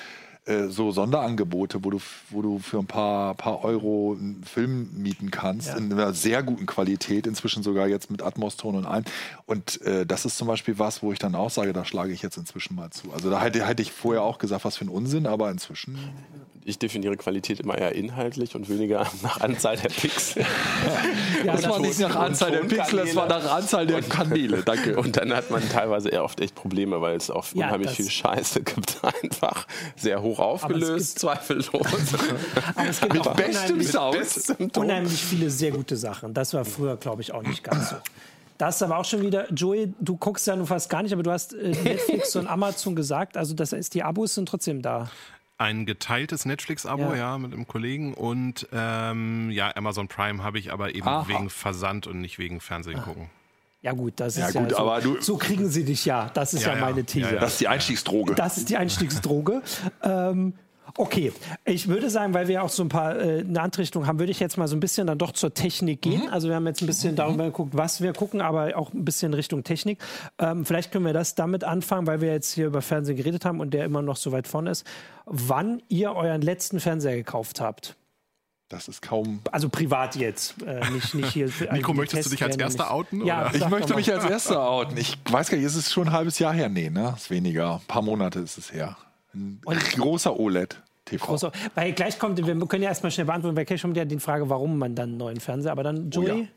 äh, so Sonderangebote, wo du, wo du für ein paar, paar Euro einen Film mieten kannst, ja. in einer sehr guten Qualität, inzwischen sogar jetzt mit Atmos-Ton und allem. Und äh, das ist zum Beispiel was, wo ich dann auch sage, da schlage ich jetzt inzwischen mal zu. Also da hätte, hätte ich vorher auch gesagt, was für ein Unsinn, aber inzwischen ich definiere Qualität immer eher inhaltlich und weniger nach Anzahl der Pixel. ja, das war nicht nach Anzahl der Pixel, das war nach Anzahl der Kanäle. Danke. Und dann hat man teilweise eher oft echt Probleme, weil es auch ja, unheimlich viel Scheiße gibt. Einfach sehr hoch aufgelöst, zweifellos. aber es gibt mit auch bestem Sound. Unheimlich viele sehr gute Sachen. Das war früher, glaube ich, auch nicht ganz so. Das ist aber auch schon wieder, Joey, du guckst ja nun fast gar nicht, aber du hast äh, Netflix und Amazon gesagt, also das heißt, die Abos sind trotzdem da ein geteiltes Netflix-Abo, ja. ja. mit einem Kollegen und ähm, ja, Amazon Prime habe ich aber eben Aha. wegen Versand und nicht wegen Fernsehen gucken. Ja gut, das ja, ist gut, ja so, aber du, so kriegen sie dich ja. Das ist ja, ja meine These. Das ist die Einstiegsdroge. Das ist die Einstiegsdroge. ähm, Okay, ich würde sagen, weil wir auch so ein paar äh, eine Antrichtung haben, würde ich jetzt mal so ein bisschen dann doch zur Technik gehen. Mhm. Also wir haben jetzt ein bisschen mhm. darüber geguckt, was wir gucken, aber auch ein bisschen Richtung Technik. Ähm, vielleicht können wir das damit anfangen, weil wir jetzt hier über Fernsehen geredet haben und der immer noch so weit vorne ist. Wann ihr euren letzten Fernseher gekauft habt? Das ist kaum. Also privat jetzt, äh, nicht, nicht hier. Nico, möchtest du dich als Erster outen? Ja, ich möchte mich als Erster outen. Ich weiß gar nicht, ist es schon ein halbes Jahr her? Nee, ne? Ist weniger. Ein paar Monate ist es her. Ein und großer OLED. TV. Großer, weil gleich kommt, wir können ja erstmal schnell beantworten, weil gleich kommt ja die Frage, warum man dann einen neuen Fernseher, aber dann Joey?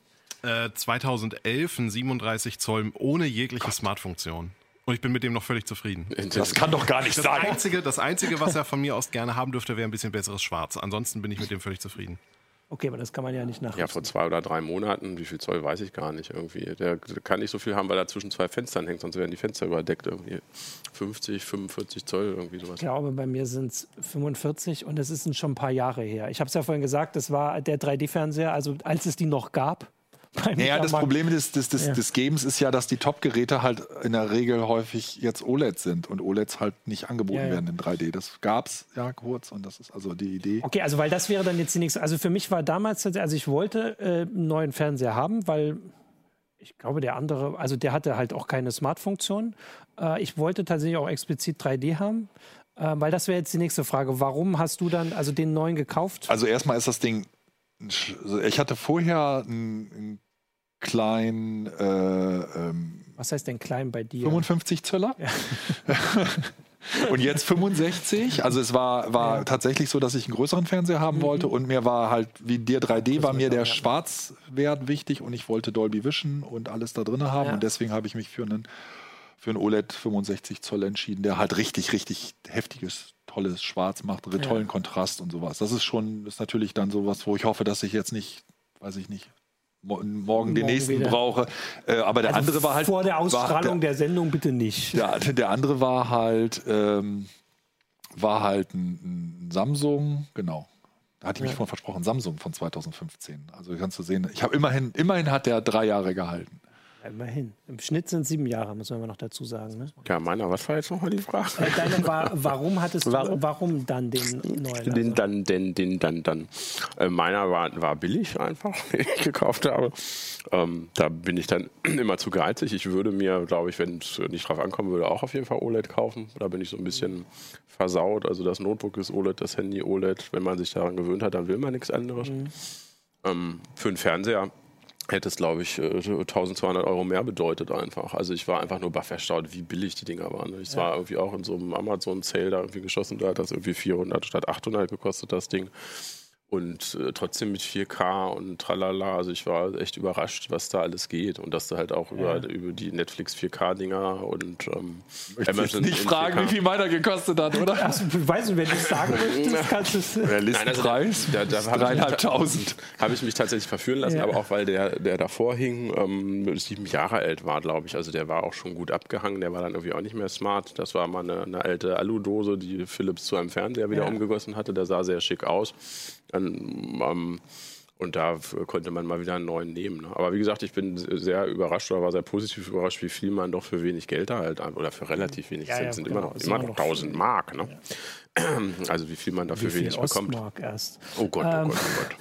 Oh ja. äh, 2011 ein 37 Zoll ohne jegliche. Smart-Funktion. Und ich bin mit dem noch völlig zufrieden. Das kann doch gar nicht das sein. Einzige, das Einzige, was er von mir aus gerne haben dürfte, wäre ein bisschen besseres Schwarz. Ansonsten bin ich mit dem völlig zufrieden. Okay, aber das kann man ja nicht nach. Ja, vor zwei oder drei Monaten, wie viel Zoll weiß ich gar nicht irgendwie. Der kann nicht so viel haben, weil er zwischen zwei Fenstern hängt, sonst werden die Fenster überdeckt irgendwie. 50, 45 Zoll, irgendwie sowas. Ich glaube, bei mir sind es 45 und es ist schon ein paar Jahre her. Ich habe es ja vorhin gesagt, das war der 3D-Fernseher, also als es die noch gab. Naja, das Problem des, des, des, ja. des Games ist ja, dass die Top-Geräte halt in der Regel häufig jetzt OLED sind und OLEDs halt nicht angeboten ja, ja. werden in 3D. Das gab es ja kurz und das ist also die Idee. Okay, also weil das wäre dann jetzt die nächste. Also für mich war damals, also ich wollte äh, einen neuen Fernseher haben, weil ich glaube, der andere, also der hatte halt auch keine Smart-Funktion. Äh, ich wollte tatsächlich auch explizit 3D haben. Äh, weil das wäre jetzt die nächste Frage. Warum hast du dann also den neuen gekauft? Also erstmal ist das Ding ich hatte vorher einen, einen kleinen. Äh, ähm, Was heißt denn klein bei dir? 55 Zöller. Ja. und jetzt 65. Also es war, war ja. tatsächlich so, dass ich einen größeren Fernseher haben mhm. wollte und mir war halt, wie dir 3D, war mir der Schwarzwert wichtig und ich wollte Dolby Vision und alles da drin haben ja. und deswegen habe ich mich für einen, für einen OLED 65 Zoll entschieden, der halt richtig, richtig heftiges tolles Schwarz macht, ja. tollen Kontrast und sowas. Das ist schon, ist natürlich dann sowas, wo ich hoffe, dass ich jetzt nicht, weiß ich nicht, morgen, morgen den nächsten wieder. brauche. Äh, aber der also andere war halt. Vor der Ausstrahlung der, der, Sendung bitte nicht. Der, der andere war halt, ähm, war halt ein, ein, Samsung, genau. Da hatte ich mich ja. von versprochen, Samsung von 2015. Also kannst du sehen, ich habe immerhin, immerhin hat der drei Jahre gehalten. Immerhin. Im Schnitt sind sieben Jahre, muss man noch dazu sagen. Ne? Ja, meiner, was war jetzt nochmal die Frage? Äh, deine war, warum hattest du, warum, warum dann den neuen? Den dann, den, den dann, dann. Äh, meiner war, war billig einfach, den ich gekauft habe. Ähm, da bin ich dann immer zu geizig. Ich würde mir, glaube ich, wenn es nicht drauf ankommen würde, auch auf jeden Fall OLED kaufen. Da bin ich so ein bisschen versaut. Also das Notebook ist OLED, das Handy OLED. Wenn man sich daran gewöhnt hat, dann will man nichts anderes. Mhm. Ähm, für einen Fernseher hätte es, glaube ich, 1200 äh, Euro mehr bedeutet einfach. Also ich war einfach nur baff erstaunt, wie billig die Dinger waren. Ich ja. war irgendwie auch in so einem Amazon-Sale da irgendwie geschossen, da hat das irgendwie 400 statt 800 gekostet, das Ding. Und äh, trotzdem mit 4K und tralala. Also ich war echt überrascht, was da alles geht. Und dass du halt auch ja. über, über die Netflix 4K-Dinger und ähm, ich Amazon. nicht fragen, 4K. wie viel meiner gekostet hat, oder? Also, weißt du, wenn du es sagen möchtest, kannst du es. Der Listenpreis? Also, da, da dreieinhalbtausend. Habe ich mich tatsächlich verführen lassen, ja. aber auch weil der, der davor hing, ähm, sieben Jahre alt war, glaube ich. Also der war auch schon gut abgehangen. Der war dann irgendwie auch nicht mehr smart. Das war mal eine, eine alte Aludose, die Philips zu einem Fernseher wieder ja. umgegossen hatte. Der sah sehr schick aus. Dann, ähm, und da konnte man mal wieder einen neuen nehmen. Ne? Aber wie gesagt, ich bin sehr überrascht oder war sehr positiv überrascht, wie viel man doch für wenig Geld da halt oder für relativ wenig ja, sind, ja, sind genau. immer noch, immer noch 1000 Mark. Ne? Ja. Also wie viel man dafür wenig bekommt. Erst. Oh Gott, oh ähm, Gott, oh Gott.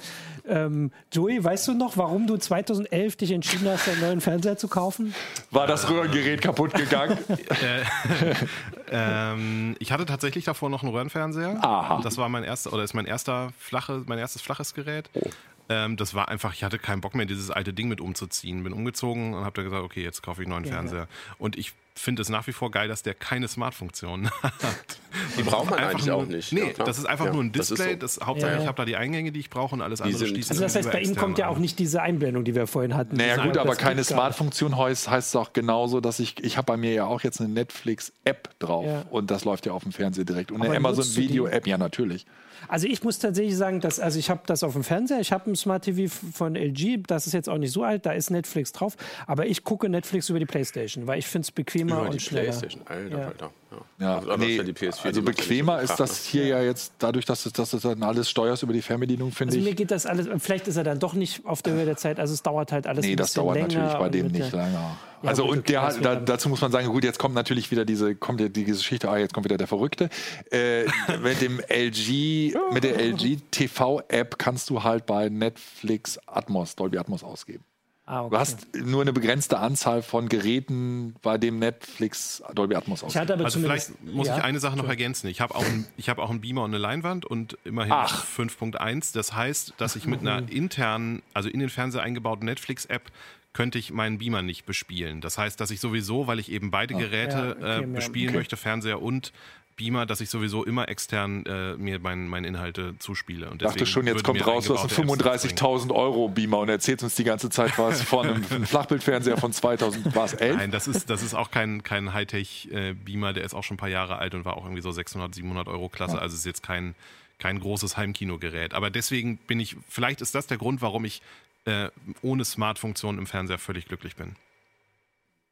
Ähm, Joey, weißt du noch, warum du 2011 dich entschieden hast, einen neuen Fernseher zu kaufen? War das Röhrengerät kaputt gegangen? Äh, ähm, ich hatte tatsächlich davor noch einen Röhrenfernseher. Aha. Das war mein erster oder ist mein erster flache, mein erstes flaches Gerät. Oh. Ähm, das war einfach, ich hatte keinen Bock mehr, dieses alte Ding mit umzuziehen. Bin umgezogen und habe da gesagt, okay, jetzt kaufe ich einen neuen ja, Fernseher. Ja. Und ich finde es nach wie vor geil, dass der keine Smart-Funktion hat. Die braucht man eigentlich nur, auch nicht. Nee, ja, das ist einfach ja, nur ein Display. Das, so. das Hauptsache, ja. ich habe da die Eingänge, die ich brauche und alles andere schließt Also das heißt, bei ihm kommt ja auch nicht diese Einblendung, die wir vorhin hatten. Naja gut, aber keine Smart-Funktion heißt, heißt es auch genauso, dass ich, ich habe bei mir ja auch jetzt eine Netflix-App drauf und das läuft ja auf dem Fernseher direkt. Und aber eine Amazon-Video-App, ja natürlich. Also ich muss tatsächlich sagen, dass, also ich habe das auf dem Fernseher, ich habe ein Smart TV von LG, das ist jetzt auch nicht so alt, da ist Netflix drauf, aber ich gucke Netflix über die Playstation, weil ich finde es bequemer über und schneller. Playstation, Alter, ja. Alter. Ja, ja also, nee, also bequemer ist das hier ja jetzt, dadurch, dass du das dann alles steuerst über die Fernbedienung, finde also ich. mir geht das alles, vielleicht ist er dann doch nicht auf der Höhe der Zeit, also es dauert halt alles nee, ein bisschen länger. Nee, das dauert natürlich bei dem nicht länger. Ja, also gut, und der, da, dazu muss man sagen, gut, jetzt kommt natürlich wieder diese, kommt die Geschichte, ah, jetzt kommt wieder der Verrückte. Äh, mit dem LG, mit der LG TV-App kannst du halt bei Netflix Atmos, Dolby Atmos ausgeben. Ah, okay. Du hast nur eine begrenzte Anzahl von Geräten, bei dem Netflix Dolby Atmos ausgeht. Also vielleicht muss ja, ich eine Sache noch ergänzen. Ich habe auch, ein, hab auch einen Beamer und eine Leinwand und immerhin 5.1. Das heißt, dass ich mit einer internen, also in den Fernseher eingebauten Netflix-App könnte ich meinen Beamer nicht bespielen. Das heißt, dass ich sowieso, weil ich eben beide Geräte ja, okay, äh, bespielen okay. möchte, Fernseher und Beamer, dass ich sowieso immer extern äh, mir meine mein Inhalte zuspiele. Und dachte schon, jetzt kommt raus, du hast einen 35.000 Euro Beamer und erzählst uns die ganze Zeit was von einem, einem Flachbildfernseher von 2000, war es 11? Nein, das ist, das ist auch kein, kein Hightech-Beamer, der ist auch schon ein paar Jahre alt und war auch irgendwie so 600, 700 Euro Klasse, ja. also ist jetzt kein, kein großes Heimkinogerät. Aber deswegen bin ich, vielleicht ist das der Grund, warum ich äh, ohne Smart-Funktion im Fernseher völlig glücklich bin.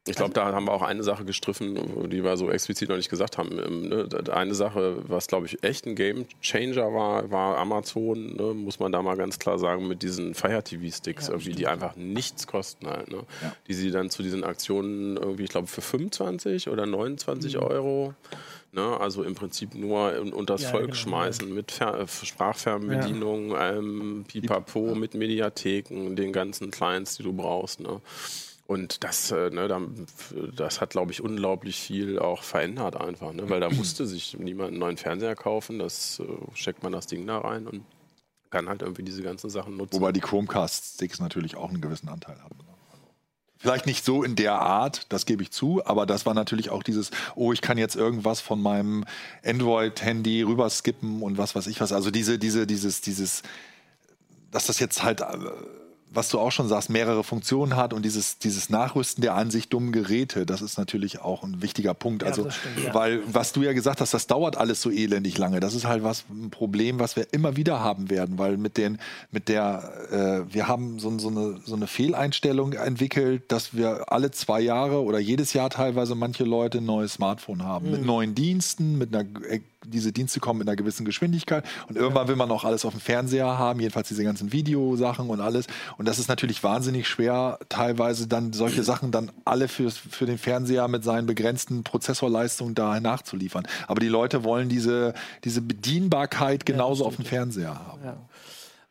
Ich glaube, da haben wir auch eine Sache gestriffen, die wir so explizit noch nicht gesagt haben. Ähm, ne, eine Sache, was glaube ich echt ein Game Changer war, war Amazon, ne, muss man da mal ganz klar sagen, mit diesen Fire TV Sticks, ja, irgendwie, die einfach nichts kosten halt. Ne? Ja. Die sie dann zu diesen Aktionen irgendwie, ich glaube, für 25 oder 29 mhm. Euro. Ne, also im Prinzip nur unter das ja, Volk genau, schmeißen mit Fer Sprachfernbedienung, ähm, Pipapo, mit Mediatheken, den ganzen Clients, die du brauchst. Ne? Und das, äh, ne, das hat, glaube ich, unglaublich viel auch verändert einfach, ne? weil da musste sich niemand einen neuen Fernseher kaufen, das äh, steckt man das Ding da rein und kann halt irgendwie diese ganzen Sachen nutzen. Wobei die Chromecast-Sticks natürlich auch einen gewissen Anteil haben. Vielleicht nicht so in der Art, das gebe ich zu, aber das war natürlich auch dieses, oh, ich kann jetzt irgendwas von meinem Android-Handy rüberskippen und was weiß ich was. Also diese, diese, dieses, dieses, dass das jetzt halt äh, was du auch schon sagst, mehrere Funktionen hat und dieses, dieses Nachrüsten der an sich dummen Geräte, das ist natürlich auch ein wichtiger Punkt. Ja, also, stimmt, ja. weil, was du ja gesagt hast, das dauert alles so elendig lange. Das ist halt was, ein Problem, was wir immer wieder haben werden, weil mit den, mit der, äh, wir haben so, so, eine, so eine Fehleinstellung entwickelt, dass wir alle zwei Jahre oder jedes Jahr teilweise manche Leute ein neues Smartphone haben. Mhm. Mit neuen Diensten, mit einer diese Dienste kommen in einer gewissen Geschwindigkeit und irgendwann will man auch alles auf dem Fernseher haben, jedenfalls diese ganzen Videosachen und alles. Und das ist natürlich wahnsinnig schwer, teilweise dann solche Sachen dann alle für, für den Fernseher mit seinen begrenzten Prozessorleistungen da nachzuliefern. Aber die Leute wollen diese, diese Bedienbarkeit genauso ja, auf dem Fernseher haben. Ja.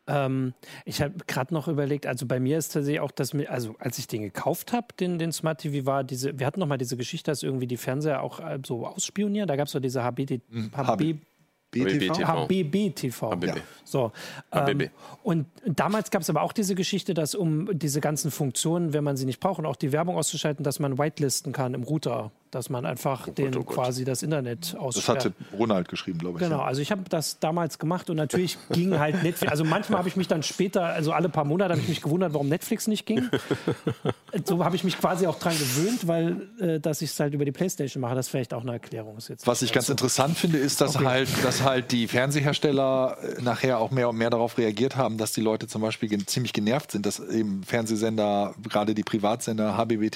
Ähm, ich habe gerade noch überlegt, also bei mir ist tatsächlich auch, dass mir, also als ich den gekauft habe, den, den Smart TV, war diese, wir hatten noch mal diese Geschichte, dass irgendwie die Fernseher auch äh, so ausspionieren. Da gab es so diese HBD, HB, BTV? HBB TV. HBB. Ja. So, ähm, und damals gab es aber auch diese Geschichte, dass um diese ganzen Funktionen, wenn man sie nicht braucht und auch die Werbung auszuschalten, dass man whitelisten kann im Router dass man einfach oh den oh quasi das Internet aussperrt. Das hatte Ronald geschrieben, glaube ich. Genau, also ich habe das damals gemacht und natürlich ging halt Netflix. Also manchmal habe ich mich dann später, also alle paar Monate habe ich mich gewundert, warum Netflix nicht ging. so habe ich mich quasi auch dran gewöhnt, weil äh, dass ich es halt über die Playstation mache, das vielleicht auch eine Erklärung ist jetzt. Was ich ganz so. interessant finde, ist, dass okay. halt, dass halt die Fernsehersteller äh, nachher auch mehr und mehr darauf reagiert haben, dass die Leute zum Beispiel gen ziemlich genervt sind, dass eben Fernsehsender, gerade die Privatsender HBB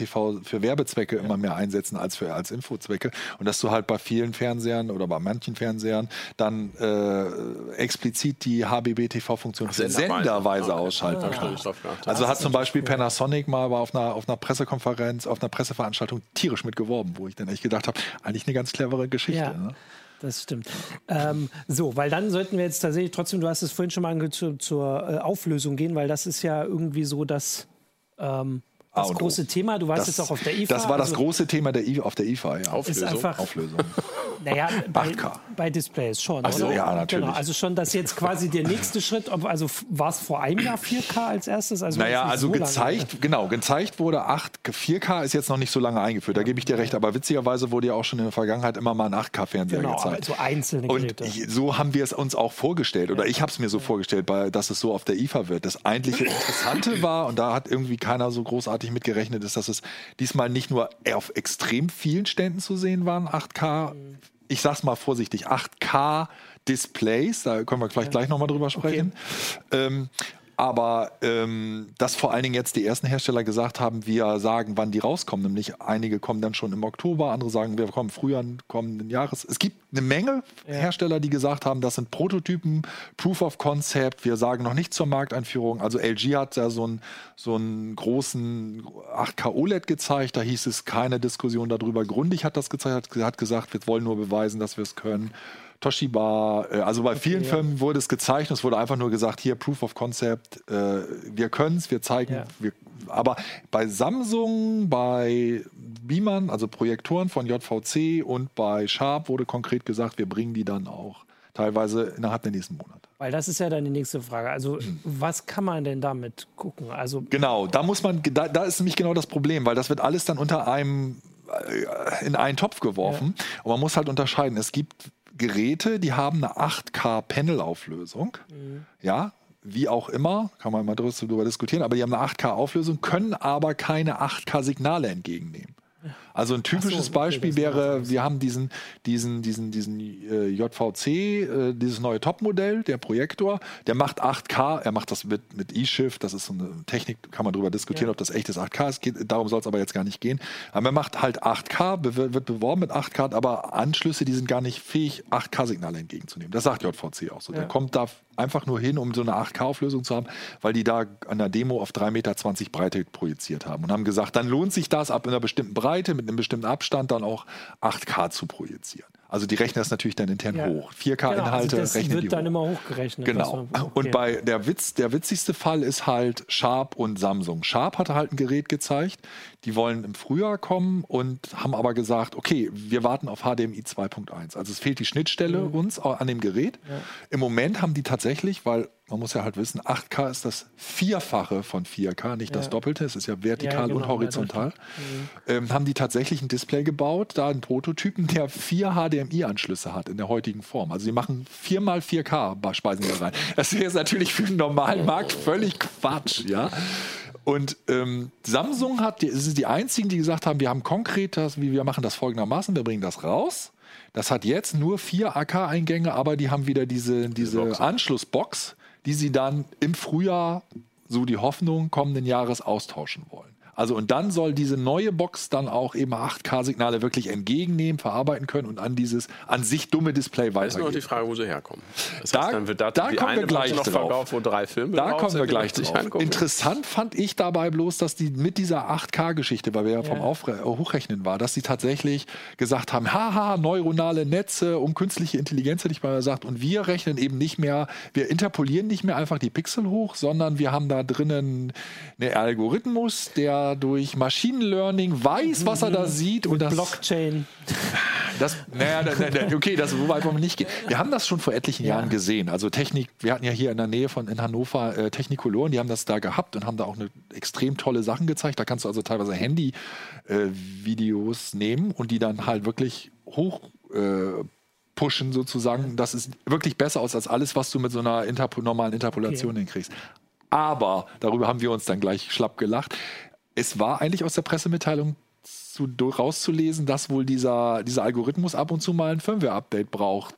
für Werbezwecke ja. immer mehr einsetzen als für als Infozwecke. Und dass du halt bei vielen Fernsehern oder bei manchen Fernsehern dann äh, explizit die HBB-TV-Funktion senderweise ausschalten ja. kannst. Also hat zum Beispiel Panasonic mal auf einer, auf einer Pressekonferenz, auf einer Presseveranstaltung tierisch mitgeworben, wo ich dann echt gedacht habe, eigentlich eine ganz clevere Geschichte. Ja. Ne? Das stimmt. Ähm, so, weil dann sollten wir jetzt tatsächlich trotzdem, du hast es vorhin schon mal angekündigt, zur, äh, Auflösung gehen, weil das ist ja irgendwie so das, ähm, das ah, große Thema. Du warst das, jetzt auch auf der IFA. Das war das also, große Thema der I, auf der IFA, ja. Auflösung. Ist einfach, Auflösung. Naja, bei, bei Displays schon. Also, oder? ja, natürlich. Genau, also schon, dass jetzt quasi der nächste Schritt, ob, also war es vor einem Jahr 4K als erstes? Also naja, also so gezeigt, lange. genau, gezeigt wurde 8, 4K ist jetzt noch nicht so lange eingeführt, da gebe ich dir recht, aber witzigerweise wurde ja auch schon in der Vergangenheit immer mal ein 8K-Fernseher genau, gezeigt. so einzelne Geräte. Und so haben wir es uns auch vorgestellt, oder ich habe es mir so vorgestellt, dass es so auf der IFA wird. Das eigentliche Interessante war, und da hat irgendwie keiner so großartig mitgerechnet, ist, dass es diesmal nicht nur auf extrem vielen Ständen zu sehen waren, 8K, ich sag's mal vorsichtig, 8K Displays, da können wir vielleicht ja. gleich nochmal drüber sprechen. Okay. Ähm, aber ähm, dass vor allen Dingen jetzt die ersten Hersteller gesagt haben, wir sagen, wann die rauskommen. Nämlich einige kommen dann schon im Oktober, andere sagen, wir kommen früher kommenden Jahres. Es gibt eine Menge ja. Hersteller, die gesagt haben, das sind Prototypen, Proof of Concept. Wir sagen noch nicht zur Markteinführung. Also LG hat ja so einen, so einen großen 8K OLED gezeigt. Da hieß es keine Diskussion darüber. Grundig hat das gezeigt, hat gesagt, wir wollen nur beweisen, dass wir es können. Toshiba, äh, also bei okay, vielen ja. Firmen wurde es gezeigt und es wurde einfach nur gesagt, hier Proof of Concept, äh, wir können es, wir zeigen, ja. wir, aber bei Samsung, bei Beamern, also Projektoren von JVC und bei Sharp wurde konkret gesagt, wir bringen die dann auch teilweise innerhalb der nächsten Monate. Weil das ist ja dann die nächste Frage. Also hm. was kann man denn damit gucken? Also genau, da muss man, da, da ist nämlich genau das Problem, weil das wird alles dann unter einem äh, in einen Topf geworfen ja. und man muss halt unterscheiden. Es gibt Geräte, die haben eine 8K-Panel-Auflösung. Mhm. Ja, wie auch immer, kann man mal darüber diskutieren, aber die haben eine 8K-Auflösung, können aber keine 8K-Signale entgegennehmen. Also ein typisches so, Beispiel wäre, wir haben diesen, diesen, diesen, diesen äh, JVC, äh, dieses neue Topmodell, der Projektor, der macht 8K, er macht das mit, mit E-Shift, das ist so eine Technik, kann man darüber diskutieren, ja. ob das echtes 8K ist, geht, darum soll es aber jetzt gar nicht gehen. Aber er macht halt 8K, wird beworben mit 8K, aber Anschlüsse, die sind gar nicht fähig, 8K-Signale entgegenzunehmen. Das sagt JVC auch so. Ja. Der kommt da einfach nur hin, um so eine 8K-Auflösung zu haben, weil die da an der Demo auf 3,20 Meter Breite projiziert haben und haben gesagt, dann lohnt sich das ab einer bestimmten Breite mit einem bestimmten Abstand dann auch 8K zu projizieren. Also die rechnen das natürlich dann intern ja. hoch. 4K-Inhalte genau, also rechnen wird die dann hoch. immer hochgerechnet. Genau. Man, okay. Und bei der Witz, der witzigste Fall ist halt Sharp und Samsung. Sharp hatte halt ein Gerät gezeigt, die wollen im Frühjahr kommen und haben aber gesagt, okay, wir warten auf HDMI 2.1. Also es fehlt die Schnittstelle mhm. uns an dem Gerät. Ja. Im Moment haben die tatsächlich, weil man muss ja halt wissen, 8K ist das Vierfache von 4K, nicht ja. das Doppelte. Es ist ja vertikal ja, genau, und horizontal. Mhm. Ähm, haben die tatsächlich ein Display gebaut, da einen Prototypen, der vier HDMI-Anschlüsse hat in der heutigen Form. Also sie machen viermal 4K speisen da rein. Das ist natürlich für den normalen Markt völlig Quatsch, ja. Und ähm, Samsung hat, die, sind die einzigen, die gesagt haben, wir haben konkret das, wie wir machen das folgendermaßen, wir bringen das raus. Das hat jetzt nur vier AK-Eingänge, aber die haben wieder diese, diese Anschlussbox die sie dann im Frühjahr, so die Hoffnung, kommenden Jahres austauschen wollen. Also und dann soll diese neue Box dann auch eben 8K-Signale wirklich entgegennehmen, verarbeiten können und an dieses an sich dumme Display weitergeben. Das ist nur die Frage, wo sie herkommen. Das da, heißt, dann wird da, da kommen wir gleich noch drauf. Verkauft, wo drei Filme da kommen wir gleich drauf. Interessant fand ich dabei bloß, dass die mit dieser 8K-Geschichte, weil wir ja vom ja. Aufre Hochrechnen war, dass sie tatsächlich gesagt haben, haha, neuronale Netze und künstliche Intelligenz hätte ich mal gesagt und wir rechnen eben nicht mehr, wir interpolieren nicht mehr einfach die Pixel hoch, sondern wir haben da drinnen einen Algorithmus, der durch Machine Learning weiß, was er da sieht. Und, und das, Blockchain. Das, naja, okay, das, so weit wollen wir nicht gehen. Wir haben das schon vor etlichen ja. Jahren gesehen. Also Technik, wir hatten ja hier in der Nähe von in Hannover äh, Technikoloren, die haben das da gehabt und haben da auch eine extrem tolle Sachen gezeigt. Da kannst du also teilweise Handy-Videos äh, nehmen und die dann halt wirklich hoch äh, pushen sozusagen. Das ist wirklich besser aus als alles, was du mit so einer Interpo normalen Interpolation okay. hinkriegst. Aber darüber haben wir uns dann gleich schlapp gelacht. Es war eigentlich aus der Pressemitteilung zu, rauszulesen, dass wohl dieser, dieser Algorithmus ab und zu mal ein Firmware-Update braucht.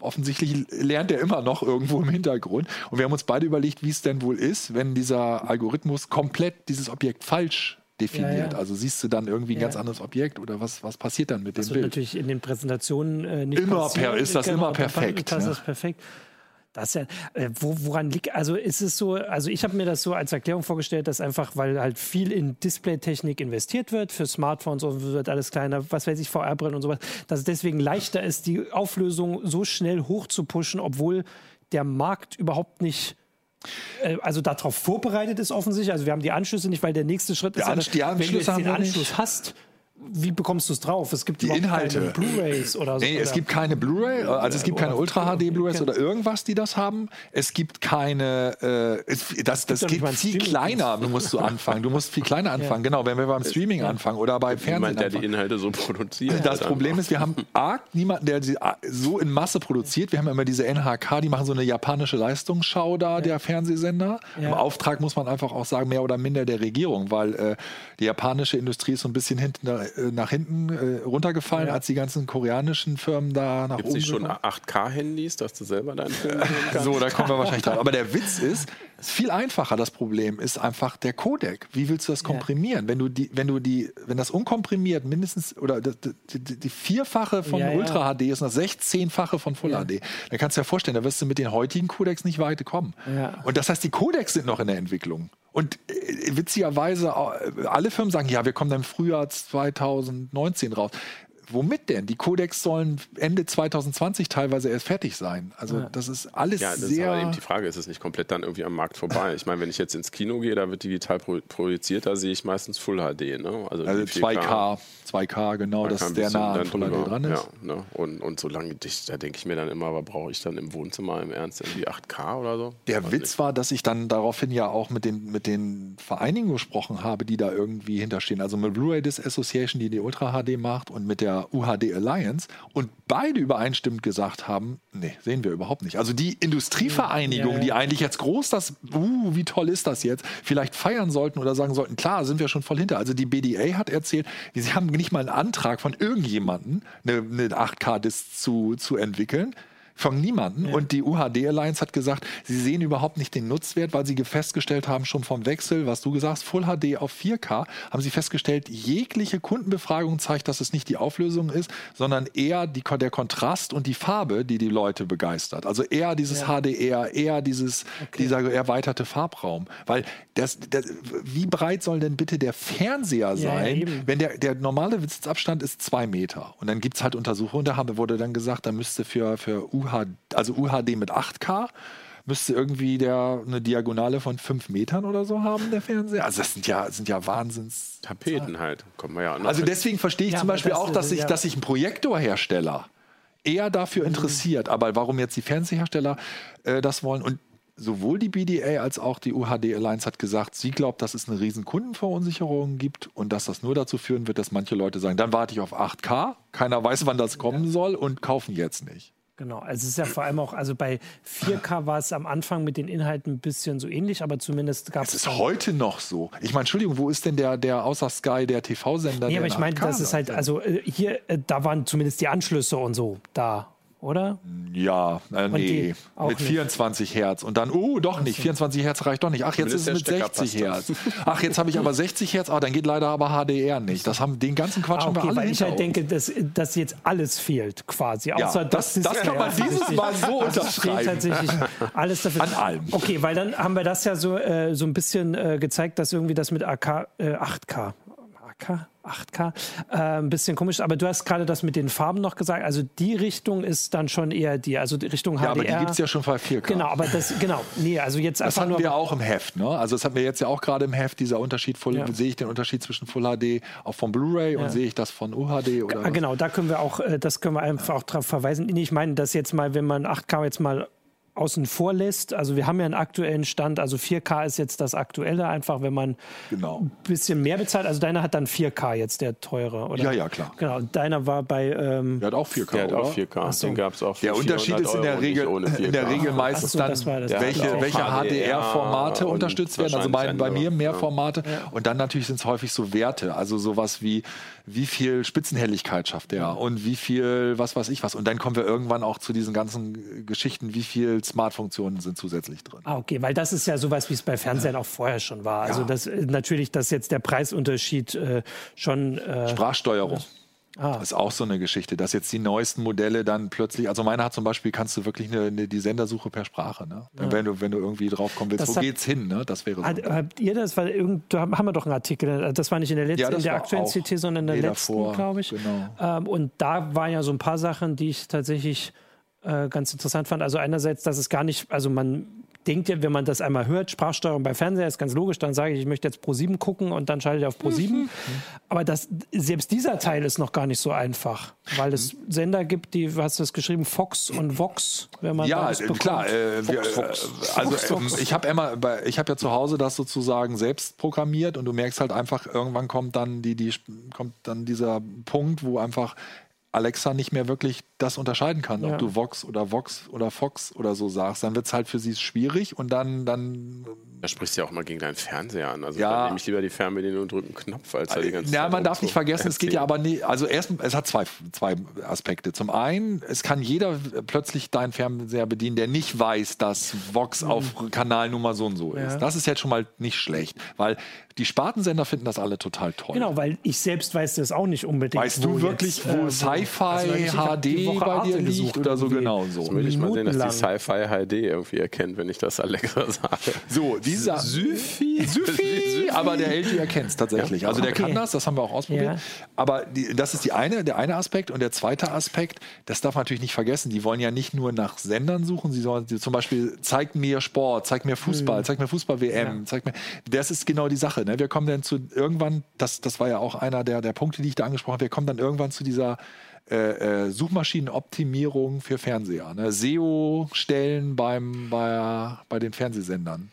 Offensichtlich lernt er immer noch irgendwo im Hintergrund. Und wir haben uns beide überlegt, wie es denn wohl ist, wenn dieser Algorithmus komplett dieses Objekt falsch definiert. Ja, ja. Also siehst du dann irgendwie ein ja. ganz anderes Objekt oder was, was passiert dann mit das dem Bild? natürlich in den Präsentationen äh, nicht immer per, Ist das genau, immer perfekt? Das ist perfekt. Das ja, äh, wo, woran liegt, also ist es so, also ich habe mir das so als Erklärung vorgestellt, dass einfach, weil halt viel in Displaytechnik investiert wird, für Smartphones und wird alles kleiner, was weiß ich, VR-Brillen und sowas, dass es deswegen leichter ist, die Auflösung so schnell hoch zu pushen, obwohl der Markt überhaupt nicht äh, also darauf vorbereitet ist offensichtlich. Also wir haben die Anschlüsse nicht, weil der nächste Schritt ist, ja, wenn du jetzt den Anschluss hast, wie bekommst du es drauf? Es gibt die Inhalte. keine Blu-rays oder so. Nee, es gibt keine Blu-ray, also es gibt keine Ultra HD Blu-rays oder irgendwas, die das haben. Es gibt keine, äh, es, das, das geht viel kleiner, du musst du anfangen. Du musst viel kleiner anfangen, ja. genau, wenn wir beim Streaming ja. anfangen oder beim Fernsehen Jemand, der anfangen. die Inhalte so produziert. Das Problem ist, wir haben arg niemanden, der sie so in Masse produziert. Wir haben immer diese NHK, die machen so eine japanische Leistungsschau da, der Fernsehsender. Im Auftrag muss man einfach auch sagen, mehr oder minder der Regierung, weil äh, die japanische Industrie ist so ein bisschen hinten, äh, nach hinten äh, runtergefallen, ja. als die ganzen koreanischen Firmen da nach Gibt's oben. Gibt es schon 8K-Handys, dass du selber deinen Film kannst? so, da kommen wir wahrscheinlich drauf. Aber der Witz ist, es ist viel einfacher. Das Problem ist einfach der Codec. Wie willst du das komprimieren? Ja. Wenn du die, wenn du die, wenn das unkomprimiert mindestens oder die, die, die Vierfache von ja, Ultra HD ist und das 16-fache von Full HD, dann kannst du dir vorstellen, da wirst du mit den heutigen Codecs nicht weit kommen. Und das heißt, die Codecs sind noch in der Entwicklung. Und äh, witzigerweise, äh, alle Firmen sagen, ja, wir kommen dann im Frühjahr 2019 raus womit denn? Die Codecs sollen Ende 2020 teilweise erst fertig sein. Also ja. das ist alles ja, das sehr... Ist aber eben die Frage, ist es nicht komplett dann irgendwie am Markt vorbei? Ich meine, wenn ich jetzt ins Kino gehe, da wird digital pro projiziert, da sehe ich meistens Full HD. Ne? Also, also 2K, 2K, genau, dass der nah an Full HD dran ist. Ja, ne? und, und solange, da denke ich mir dann immer, aber brauche ich dann im Wohnzimmer im Ernst irgendwie 8K oder so? Der Witz nicht. war, dass ich dann daraufhin ja auch mit den, mit den Vereinigungen gesprochen habe, die da irgendwie hinterstehen. Also mit Blu-ray Disc Association, die die Ultra HD macht und mit der UHD Alliance und beide übereinstimmend gesagt haben, nee, sehen wir überhaupt nicht. Also die Industrievereinigung, ja, ja. die eigentlich jetzt groß das, uh, wie toll ist das jetzt, vielleicht feiern sollten oder sagen sollten, klar, sind wir schon voll hinter. Also die BDA hat erzählt, sie haben nicht mal einen Antrag von irgendjemandem, eine, eine 8K-Disc zu, zu entwickeln von niemandem. Ja. Und die UHD Alliance hat gesagt, sie sehen überhaupt nicht den Nutzwert, weil sie festgestellt haben, schon vom Wechsel, was du gesagt hast, Full HD auf 4K, haben sie festgestellt, jegliche Kundenbefragung zeigt, dass es nicht die Auflösung ist, sondern eher die, der Kontrast und die Farbe, die die Leute begeistert. Also eher dieses ja. HDR, eher dieses, okay. dieser erweiterte Farbraum. Weil das, das, wie breit soll denn bitte der Fernseher sein, ja, wenn der, der normale Sitzabstand ist zwei Meter. Und dann gibt es halt Untersuchungen, da wurde dann gesagt, da müsste für, für UHD, also UHD mit 8K, müsste irgendwie der eine Diagonale von fünf Metern oder so haben, der Fernseher. Also das sind ja, sind ja Wahnsinns. Tapeten halt. Kommen wir ja also deswegen verstehe ich ja, zum Beispiel auch, dass sich, ja. dass sich ein Projektorhersteller eher dafür mhm. interessiert. Aber warum jetzt die Fernsehersteller äh, das wollen und sowohl die BDA als auch die UHD Alliance hat gesagt, sie glaubt, dass es eine riesen Kundenverunsicherung gibt und dass das nur dazu führen wird, dass manche Leute sagen, dann warte ich auf 8K, keiner weiß, wann das kommen soll und kaufen jetzt nicht. Genau, also es ist ja vor allem auch, also bei 4K war es am Anfang mit den Inhalten ein bisschen so ähnlich, aber zumindest gab es. Es ist heute noch so. Ich meine, Entschuldigung, wo ist denn der, der außer Sky, der TV-Sender? Nee, aber ich meine, das ist halt, also äh, hier, äh, da waren zumindest die Anschlüsse und so da oder? Ja, äh, nee, mit 24 Hertz. Und dann, oh, doch nicht, 24 Hertz reicht doch nicht. Ach, jetzt ist es mit 60 Hertz. Ach, jetzt habe ich aber 60 Hertz, ah, dann geht leider aber HDR nicht. Das haben, den ganzen Quatsch ah, okay, haben wir alle weil ich halt denke, dass, dass jetzt alles fehlt, quasi. Außer ja, das, das, das kann man dieses Mal so also unterschreiben. tatsächlich alles dafür. An allem. Okay, weil dann haben wir das ja so, äh, so ein bisschen äh, gezeigt, dass irgendwie das mit AK, äh, 8K, AK? 8K. Äh, ein bisschen komisch, aber du hast gerade das mit den Farben noch gesagt. Also die Richtung ist dann schon eher die, also die Richtung HDR. Ja, aber die gibt es ja schon bei 4K. Genau, aber das, genau, nee, also jetzt das hatten wir auch im Heft, ne? Also das hatten wir jetzt ja auch gerade im Heft, dieser Unterschied, Full, ja. sehe ich den Unterschied zwischen Full HD auch von Blu-ray ja. und sehe ich das von UHD oder G Genau, da können wir auch, äh, das können wir einfach auch darauf verweisen. Ich meine, dass jetzt mal, wenn man 8K jetzt mal außen vor lässt. Also wir haben ja einen aktuellen Stand, also 4K ist jetzt das aktuelle, einfach wenn man genau. ein bisschen mehr bezahlt. Also deiner hat dann 4K jetzt, der teure, oder? Ja, ja, klar. Genau, deiner war bei... Ähm der hat auch 4K, Der hat auch 4K, so. den gab es auch Der Unterschied ist in der Regel, in der Regel meistens so, dann, welche, welche HDR-Formate unterstützt werden. Also bei, bei mir mehr Formate. Ja. Und dann natürlich sind es häufig so Werte, also sowas wie wie viel Spitzenhelligkeit schafft der und wie viel, was weiß ich was. Und dann kommen wir irgendwann auch zu diesen ganzen Geschichten, wie viel Smart-Funktionen sind zusätzlich drin. Ah, okay, weil das ist ja sowas, wie es bei Fernsehen auch vorher schon war. Also ja. das natürlich, dass jetzt der Preisunterschied äh, schon äh, Sprachsteuerung. Ah. Das ist auch so eine Geschichte, dass jetzt die neuesten Modelle dann plötzlich, also meiner hat zum Beispiel, kannst du wirklich eine, eine die Sendersuche per Sprache, ne? Ja. Wenn, du, wenn du irgendwie drauf kommen willst, das wo hat, geht's hin, ne? Das wäre so. Hat, habt ihr das, weil irgend, da haben wir doch einen Artikel, das war nicht in der letzten, ja, in der aktuellen CT, sondern in der letzten, glaube ich. Genau. Ähm, und da waren ja so ein paar Sachen, die ich tatsächlich äh, ganz interessant fand. Also einerseits, dass es gar nicht, also man denkt ja, wenn man das einmal hört, Sprachsteuerung bei Fernseher ist ganz logisch, dann sage ich, ich möchte jetzt Pro 7 gucken und dann schalte ich auf Pro 7. Mhm. Aber das, selbst dieser Teil ist noch gar nicht so einfach, weil es Sender gibt, die, was hast du das geschrieben, Fox und Vox, wenn man Ja, klar. Äh, Fox, wir, Fox. Äh, also Fox, ich habe immer, ich habe ja zu Hause das sozusagen selbst programmiert und du merkst halt einfach, irgendwann kommt dann die, die kommt dann dieser Punkt, wo einfach Alexa nicht mehr wirklich das unterscheiden kann, ja. ob du Vox oder Vox oder Fox oder so sagst, dann wird es halt für sie schwierig und dann. dann da sprichst du ja auch mal gegen deinen Fernseher an. Also ja. dann nehme ich lieber die Fernbedienung und drücke einen Knopf, als da die ganze Ja, Zeit man darf nicht vergessen, es geht ja aber nicht. Also erst, es hat zwei, zwei Aspekte. Zum einen, es kann jeder plötzlich deinen Fernseher bedienen, der nicht weiß, dass Vox mhm. auf Kanalnummer so und so ist. Ja. Das ist jetzt schon mal nicht schlecht, weil die Spartensender finden das alle total toll. Genau, weil ich selbst weiß das auch nicht unbedingt. Weißt du wirklich, jetzt, wo äh, Sci-Fi also HD bei dir liegt oder so genau so? Will ich mal sehen, dass die Sci-Fi HD irgendwie erkennt, wenn ich das Alexa sage. So, dieser Syfy, Syfy, aber der LG erkennt es tatsächlich. Also der kann das, das haben wir auch ausprobiert. Aber das ist die eine, der eine Aspekt und der zweite Aspekt, das darf man natürlich nicht vergessen. Die wollen ja nicht nur nach Sendern suchen, sie sollen zum Beispiel zeig mir Sport, zeig mir Fußball, mhm. zeig mir Fußball WM, zeig mir. Das ist genau die Sache. Ne? Wir kommen dann zu irgendwann, das, das war ja auch einer der, der Punkte, die ich da angesprochen habe, wir kommen dann irgendwann zu dieser äh, äh, Suchmaschinenoptimierung für Fernseher. Ne? SEO-Stellen beim, bei, bei den Fernsehsendern.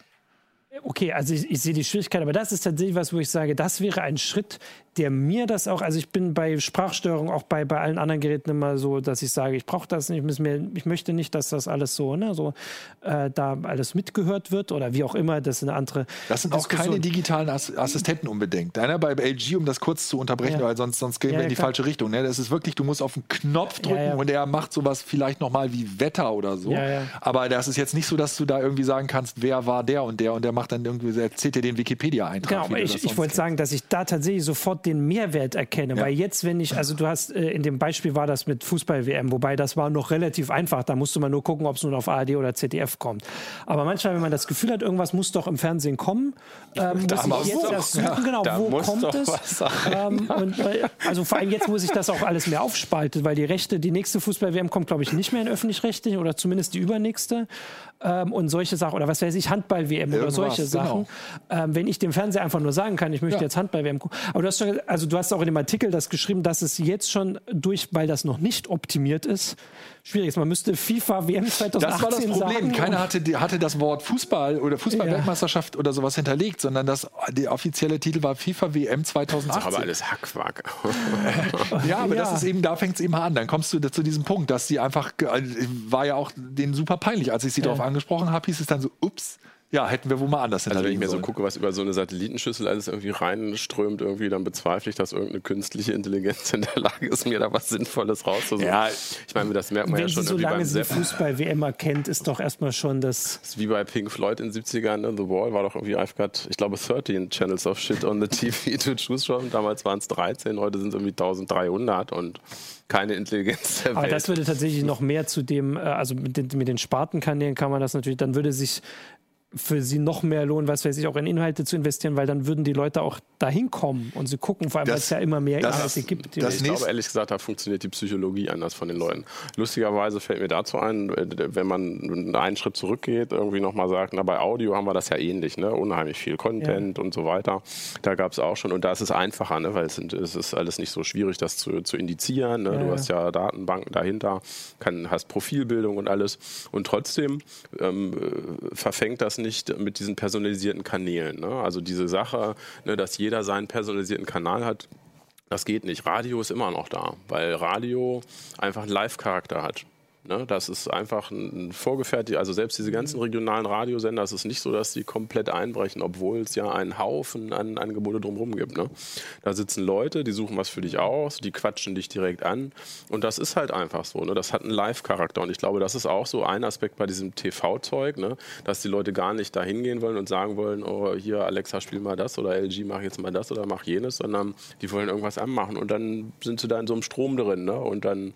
Okay, also ich, ich, sehe die Schwierigkeit, aber das ist tatsächlich was, wo ich sage, das wäre ein Schritt, der mir das auch, also ich bin bei Sprachstörung auch bei, bei allen anderen Geräten immer so, dass ich sage, ich brauche das nicht, ich, mir, ich möchte nicht, dass das alles so, ne, so äh, da alles mitgehört wird oder wie auch immer, das ist eine andere. Das sind auch keine digitalen Ass Assistenten unbedingt. Einer bei LG, um das kurz zu unterbrechen, ja. weil sonst, sonst gehen ja, wir in die klar. falsche Richtung. Ne? Das ist wirklich, du musst auf den Knopf drücken und der macht sowas vielleicht nochmal wie Wetter oder so. Aber das ist jetzt nicht so, dass du da irgendwie sagen kannst, wer war der und der und der macht dann irgendwie, erzählt dir den Wikipedia-Eintrag. Genau, ich, ich wollte sagen, dass ich da tatsächlich sofort den Mehrwert erkenne. Ja. Weil jetzt, wenn ich, also du hast, äh, in dem Beispiel war das mit Fußball-WM, wobei das war noch relativ einfach. Da musste man nur gucken, ob es nun auf ARD oder ZDF kommt. Aber manchmal, wenn man das Gefühl hat, irgendwas muss doch im Fernsehen kommen, ähm, da muss ich jetzt doch, erst suchen, genau, da wo kommt es? Ähm, und, äh, also vor allem jetzt muss ich das auch alles mehr aufspalten, weil die Rechte, die nächste Fußball-WM kommt, glaube ich, nicht mehr in öffentlich-rechtlich oder zumindest die übernächste. Ähm, und solche Sachen, oder was weiß ich, Handball-WM oder solche genau. Sachen. Ähm, wenn ich dem Fernseher einfach nur sagen kann, ich möchte ja. jetzt Handball-WM gucken. Aber du hast, schon, also du hast auch in dem Artikel das geschrieben, dass es jetzt schon durch, weil das noch nicht optimiert ist, schwierig ist. Man müsste FIFA WM 2018 Das war das Problem. Sagen, Keiner hatte, hatte das Wort Fußball oder Fußball-Weltmeisterschaft ja. oder sowas hinterlegt, sondern das, der offizielle Titel war FIFA WM 2018. Das ist aber alles Hackwack. ja, aber ja. das ist eben, da fängt es eben an. Dann kommst du zu diesem Punkt, dass sie einfach, war ja auch denen super peinlich. Als ich sie ja. darauf angesprochen habe, hieß es dann so, ups, ja, hätten wir wohl mal anders Also wenn ich mir sollen. so gucke, was über so eine Satellitenschüssel alles irgendwie reinströmt, irgendwie, dann bezweifle ich, dass irgendeine künstliche Intelligenz in der Lage ist, mir da was Sinnvolles rauszusuchen. Ja, ich meine, das merkt man wenn ja schon. Sie so lange sie Fußball-WM erkennt, ist doch erstmal schon das... das ist wie bei Pink Floyd in den 70ern, ne? The Wall war doch irgendwie, I've got, ich glaube, 13 Channels of Shit on the TV to choose from. Damals waren es 13, heute sind es irgendwie 1300 und keine Intelligenz der Aber Welt. das würde tatsächlich noch mehr zu dem, äh, also mit den, mit den Spartenkanälen kann man das natürlich, dann würde sich für sie noch mehr lohnen, was weiß ich, auch in Inhalte zu investieren, weil dann würden die Leute auch dahin kommen und sie gucken, vor allem, weil es ja immer mehr Inhalte gibt. ich glaube, ehrlich gesagt, da funktioniert die Psychologie anders von den Leuten. Lustigerweise fällt mir dazu ein, wenn man einen Schritt zurückgeht, irgendwie nochmal sagt, na, bei Audio haben wir das ja ähnlich, ne? unheimlich viel Content ja. und so weiter. Da gab es auch schon, und da ist es einfacher, ne? weil es, sind, es, ist alles nicht so schwierig, das zu, zu indizieren. Ne? Ja, du hast ja Datenbanken dahinter, kann, hast Profilbildung und alles. Und trotzdem ähm, verfängt das nicht mit diesen personalisierten Kanälen. Ne? Also diese Sache, ne, dass jeder seinen personalisierten Kanal hat, das geht nicht. Radio ist immer noch da, weil Radio einfach einen Live-Charakter hat. Ne, das ist einfach ein vorgefertigt, also selbst diese ganzen mhm. regionalen Radiosender, es ist nicht so, dass die komplett einbrechen, obwohl es ja einen Haufen an Angebote drumherum gibt. Ne? Da sitzen Leute, die suchen was für dich aus, die quatschen dich direkt an und das ist halt einfach so. Ne? Das hat einen Live-Charakter und ich glaube, das ist auch so ein Aspekt bei diesem TV-Zeug, ne? dass die Leute gar nicht da hingehen wollen und sagen wollen, oh hier Alexa spiel mal das oder LG mach jetzt mal das oder mach jenes, sondern die wollen irgendwas anmachen und dann sind sie da in so einem Strom drin ne? und dann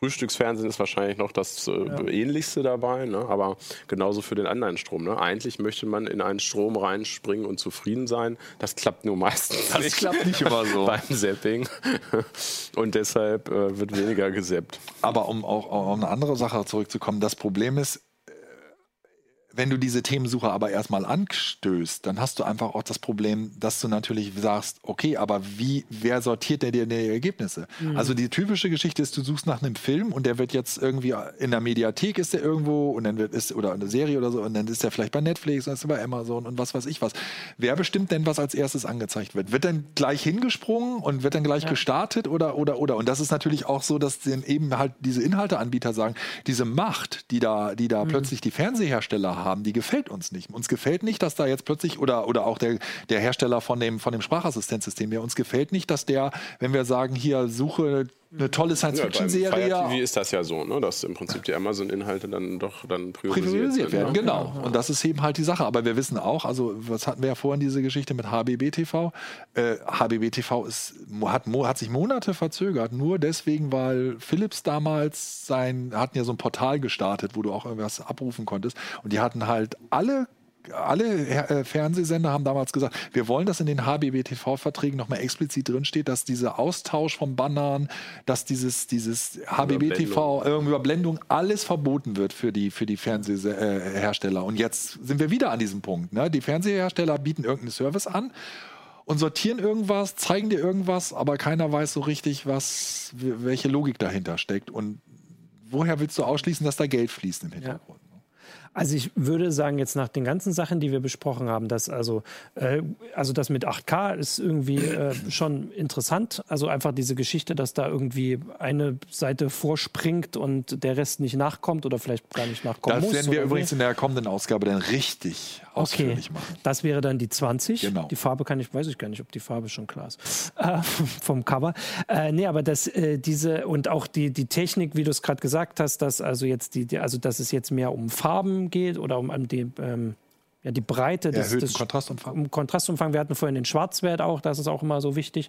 Frühstücksfernsehen ist wahrscheinlich noch das äh, ja. ähnlichste dabei, ne? aber genauso für den anderen Strom. Ne? Eigentlich möchte man in einen Strom reinspringen und zufrieden sein. Das klappt nur meistens das nicht. Klappt nicht immer so. beim Zapping. Und deshalb äh, wird weniger gesappt. Aber um auch auf eine andere Sache zurückzukommen, das Problem ist, wenn du diese Themensuche aber erstmal anstößt, dann hast du einfach auch das Problem, dass du natürlich sagst, okay, aber wie, wer sortiert denn dir die Ergebnisse? Mhm. Also die typische Geschichte ist, du suchst nach einem Film und der wird jetzt irgendwie in der Mediathek ist der irgendwo und dann wird ist oder eine Serie oder so und dann ist der vielleicht bei Netflix ist bei Amazon und was weiß ich was. Wer bestimmt denn, was als erstes angezeigt wird? Wird dann gleich hingesprungen und wird dann gleich ja. gestartet oder oder oder? Und das ist natürlich auch so, dass eben halt diese Inhalteanbieter sagen, diese Macht, die da, die da mhm. plötzlich die Fernsehersteller haben, haben, die gefällt uns nicht. Uns gefällt nicht, dass da jetzt plötzlich oder, oder auch der, der Hersteller von dem, von dem Sprachassistenzsystem, ja, uns gefällt nicht, dass der, wenn wir sagen, hier suche eine tolle Science-Fiction-Serie. Ja, TV ist das ja so, ne? dass im Prinzip die Amazon-Inhalte dann doch dann priorisiert, priorisiert werden. Ne? Genau. Und das ist eben halt die Sache. Aber wir wissen auch, also was hatten wir ja vorhin diese Geschichte mit HBB TV? Äh, HBB TV ist, hat, hat sich Monate verzögert, nur deswegen, weil Philips damals sein, hatten ja so ein Portal gestartet, wo du auch irgendwas abrufen konntest. Und die hatten halt alle alle äh, Fernsehsender haben damals gesagt, wir wollen, dass in den HBB-TV-Verträgen nochmal explizit drinsteht, dass dieser Austausch von Bannern, dass dieses, dieses HBB-TV, äh, Überblendung, alles verboten wird für die, für die Fernsehersteller. Und jetzt sind wir wieder an diesem Punkt. Ne? Die Fernsehersteller bieten irgendeinen Service an und sortieren irgendwas, zeigen dir irgendwas, aber keiner weiß so richtig, was, welche Logik dahinter steckt. Und woher willst du ausschließen, dass da Geld fließt im Hintergrund? Ja. Also ich würde sagen, jetzt nach den ganzen Sachen, die wir besprochen haben, dass also, äh, also das mit 8K ist irgendwie äh, schon interessant. Also einfach diese Geschichte, dass da irgendwie eine Seite vorspringt und der Rest nicht nachkommt oder vielleicht gar nicht nachkommt. Das muss, werden wir übrigens in der kommenden Ausgabe dann richtig ausführlich okay. machen. Das wäre dann die 20. Genau. Die Farbe kann ich, weiß ich gar nicht, ob die Farbe schon klar ist. Äh, vom Cover. Äh, nee, aber das, äh, diese und auch die, die Technik, wie du es gerade gesagt hast, dass also jetzt die, die, also dass es jetzt mehr um Farben geht oder um die, ähm, ja, die Breite des, des Kontrastumfang. Um Kontrastumfang. Wir hatten vorhin den Schwarzwert auch, das ist auch immer so wichtig.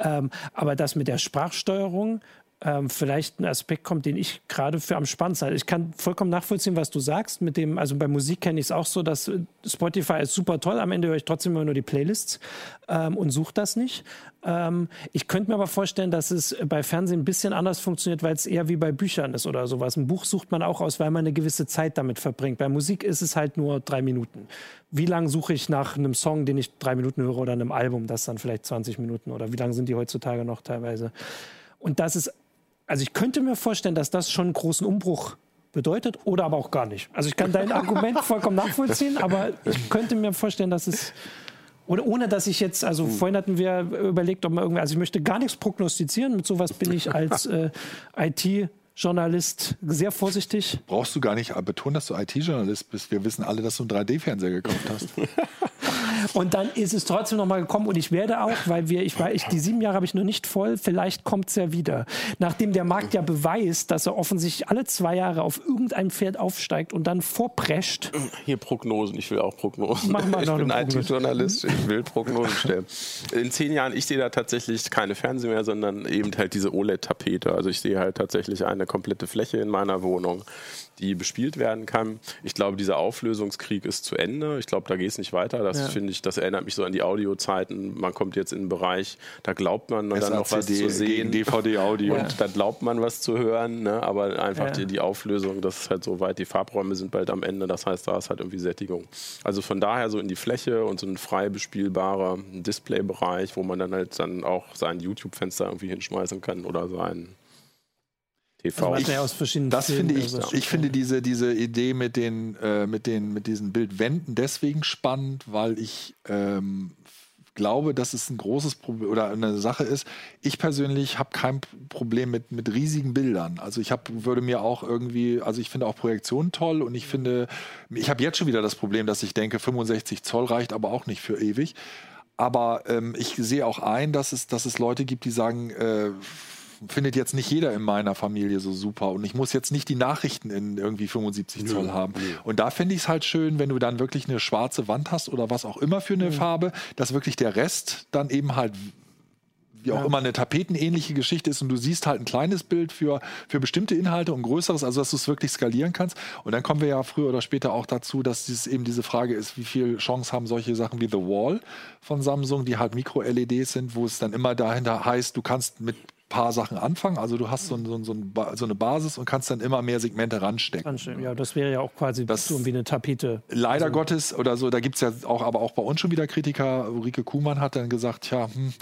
Ähm, aber das mit der Sprachsteuerung ähm, vielleicht ein Aspekt kommt, den ich gerade für am spannendsten halte. Ich kann vollkommen nachvollziehen, was du sagst. Mit dem, also bei Musik kenne ich es auch so, dass Spotify ist super toll. Am Ende höre ich trotzdem immer nur die Playlists ähm, und suche das nicht. Ähm, ich könnte mir aber vorstellen, dass es bei Fernsehen ein bisschen anders funktioniert, weil es eher wie bei Büchern ist oder sowas. Ein Buch sucht man auch aus, weil man eine gewisse Zeit damit verbringt. Bei Musik ist es halt nur drei Minuten. Wie lange suche ich nach einem Song, den ich drei Minuten höre oder einem Album, das dann vielleicht 20 Minuten oder wie lange sind die heutzutage noch teilweise? Und das ist also ich könnte mir vorstellen, dass das schon einen großen Umbruch bedeutet oder aber auch gar nicht. Also ich kann dein Argument vollkommen nachvollziehen, aber ich könnte mir vorstellen, dass es oder ohne dass ich jetzt, also hm. vorhin hatten wir überlegt, ob man irgendwie, also ich möchte gar nichts prognostizieren, mit sowas bin ich als äh, IT Journalist sehr vorsichtig. Brauchst du gar nicht betonen, dass du IT-Journalist bist. Wir wissen alle, dass du einen 3D-Fernseher gekauft hast. Und dann ist es trotzdem nochmal gekommen und ich werde auch, weil wir, ich ich, die sieben Jahre habe ich noch nicht voll, vielleicht kommt es ja wieder. Nachdem der Markt ja beweist, dass er offensichtlich alle zwei Jahre auf irgendein Pferd aufsteigt und dann vorprescht. Hier Prognosen, ich will auch Prognosen. Mach mal ich noch bin IT-Journalist, ich will Prognosen stellen. In zehn Jahren, ich sehe da tatsächlich keine Fernseher mehr, sondern eben halt diese OLED-Tapete. Also ich sehe halt tatsächlich eine komplette Fläche in meiner Wohnung die bespielt werden kann. Ich glaube, dieser Auflösungskrieg ist zu Ende. Ich glaube, da geht es nicht weiter. Das ja. finde ich, das erinnert mich so an die Audiozeiten. Man kommt jetzt in einen Bereich, da glaubt man dann noch was zu sehen. DVD-Audio. Und ja. da glaubt man was zu hören, ne? aber einfach ja. die, die, Auflösung, das ist halt so weit. Die Farbräume sind bald am Ende. Das heißt, da ist halt irgendwie Sättigung. Also von daher so in die Fläche und so ein frei bespielbarer Displaybereich, wo man dann halt dann auch sein YouTube-Fenster irgendwie hinschmeißen kann oder sein TV. Also ich, aus verschiedenen das Filmen, finde ich, also ich finde diese, diese Idee mit den, äh, mit, den, mit diesen Bildwänden deswegen spannend, weil ich ähm, glaube, dass es ein großes Problem oder eine Sache ist. Ich persönlich habe kein Problem mit, mit riesigen Bildern. Also ich hab, würde mir auch irgendwie, also ich finde auch Projektionen toll und ich finde, ich habe jetzt schon wieder das Problem, dass ich denke, 65 Zoll reicht aber auch nicht für ewig. Aber ähm, ich sehe auch ein, dass es, dass es Leute gibt, die sagen, äh, findet jetzt nicht jeder in meiner Familie so super und ich muss jetzt nicht die Nachrichten in irgendwie 75 Zoll haben. Und da finde ich es halt schön, wenn du dann wirklich eine schwarze Wand hast oder was auch immer für eine mhm. Farbe, dass wirklich der Rest dann eben halt wie auch ja. immer eine tapetenähnliche Geschichte ist und du siehst halt ein kleines Bild für, für bestimmte Inhalte und größeres, also dass du es wirklich skalieren kannst. Und dann kommen wir ja früher oder später auch dazu, dass es eben diese Frage ist, wie viel Chance haben solche Sachen wie The Wall von Samsung, die halt Mikro-LEDs sind, wo es dann immer dahinter heißt, du kannst mit paar Sachen anfangen. Also du hast so, so, so, so, eine Basis und kannst dann immer mehr Segmente ranstecken. Ja, das wäre ja auch quasi das, so wie eine Tapete. Leider also, Gottes oder so, da gibt es ja auch, aber auch bei uns schon wieder Kritiker. Ulrike Kuhmann hat dann gesagt, ja, hm,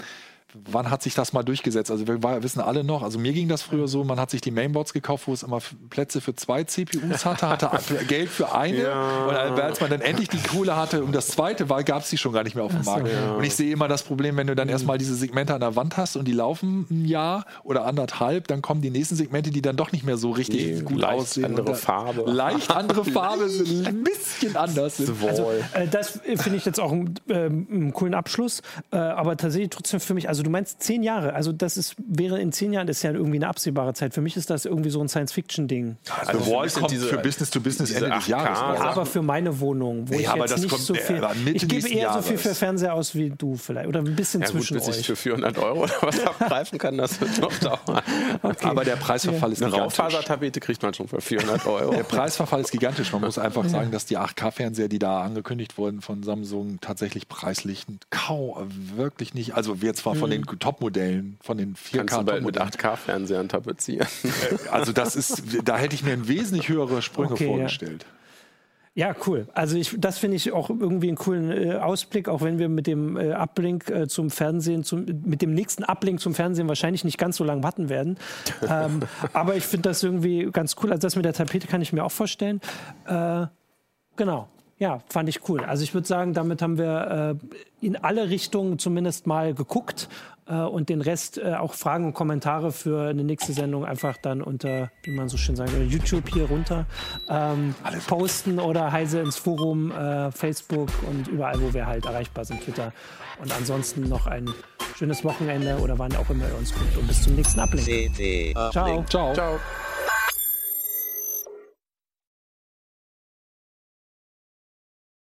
wann hat sich das mal durchgesetzt? Also wir wissen alle noch, also mir ging das früher so, man hat sich die Mainboards gekauft, wo es immer Plätze für zwei CPUs hatte, hatte Geld für eine ja. und als man dann endlich die Kohle hatte, um das zweite war, gab es die schon gar nicht mehr auf dem Markt. ja. Und ich sehe immer das Problem, wenn du dann erstmal diese Segmente an der Wand hast und die laufen ein Jahr oder anderthalb, dann kommen die nächsten Segmente, die dann doch nicht mehr so richtig nee, gut leicht aussehen. andere Farbe. Leicht andere Farbe, sind ein bisschen anders. Sind. Also, äh, das finde ich jetzt auch einen, äh, einen coolen Abschluss, äh, aber tatsächlich trotzdem für mich, also du meinst zehn Jahre. Also das ist, wäre in zehn Jahren, das ist ja irgendwie eine absehbare Zeit. Für mich ist das irgendwie so ein Science-Fiction-Ding. Also, also Wall kommt diese, für Business to Business Ende des Jahres. Ja, aber für meine Wohnung, wo ja, ich jetzt nicht kommt, so viel... Ich gebe eher Jahres. so viel für Fernseher aus wie du vielleicht. Oder ein bisschen ja, zwischen gut, bis euch. ich für 400 Euro oder was abgreifen kann, das wird noch dauern. Okay. Aber der Preisverfall ja. ist gigantisch. Eine Raufasertapete kriegt man schon für 400 Euro. Der Preisverfall ist gigantisch. Man muss einfach sagen, dass die 8K-Fernseher, die da angekündigt wurden von Samsung, tatsächlich preislich kaum, wirklich nicht, also wir zwar von den Top-Modellen, von den 4K. Kannst du bald mit 8K-Fernsehern tapezieren. Also das ist, da hätte ich mir ein wesentlich höhere Sprünge okay, vorgestellt. Ja. Ja, cool. Also ich, das finde ich auch irgendwie einen coolen äh, Ausblick, auch wenn wir mit dem äh, Uplink äh, zum Fernsehen, zum, mit dem nächsten Uplink zum Fernsehen wahrscheinlich nicht ganz so lange warten werden. ähm, aber ich finde das irgendwie ganz cool. Also das mit der Tapete kann ich mir auch vorstellen. Äh, genau. Ja, fand ich cool. Also ich würde sagen, damit haben wir äh, in alle Richtungen zumindest mal geguckt äh, und den Rest äh, auch Fragen und Kommentare für eine nächste Sendung einfach dann unter, wie man so schön sagt, YouTube hier runter ähm, posten oder heise ins Forum, äh, Facebook und überall, wo wir halt erreichbar sind, Twitter. Und ansonsten noch ein schönes Wochenende oder wann auch immer ihr uns guckt und bis zum nächsten Uplink. Ciao. Ciao. Ciao.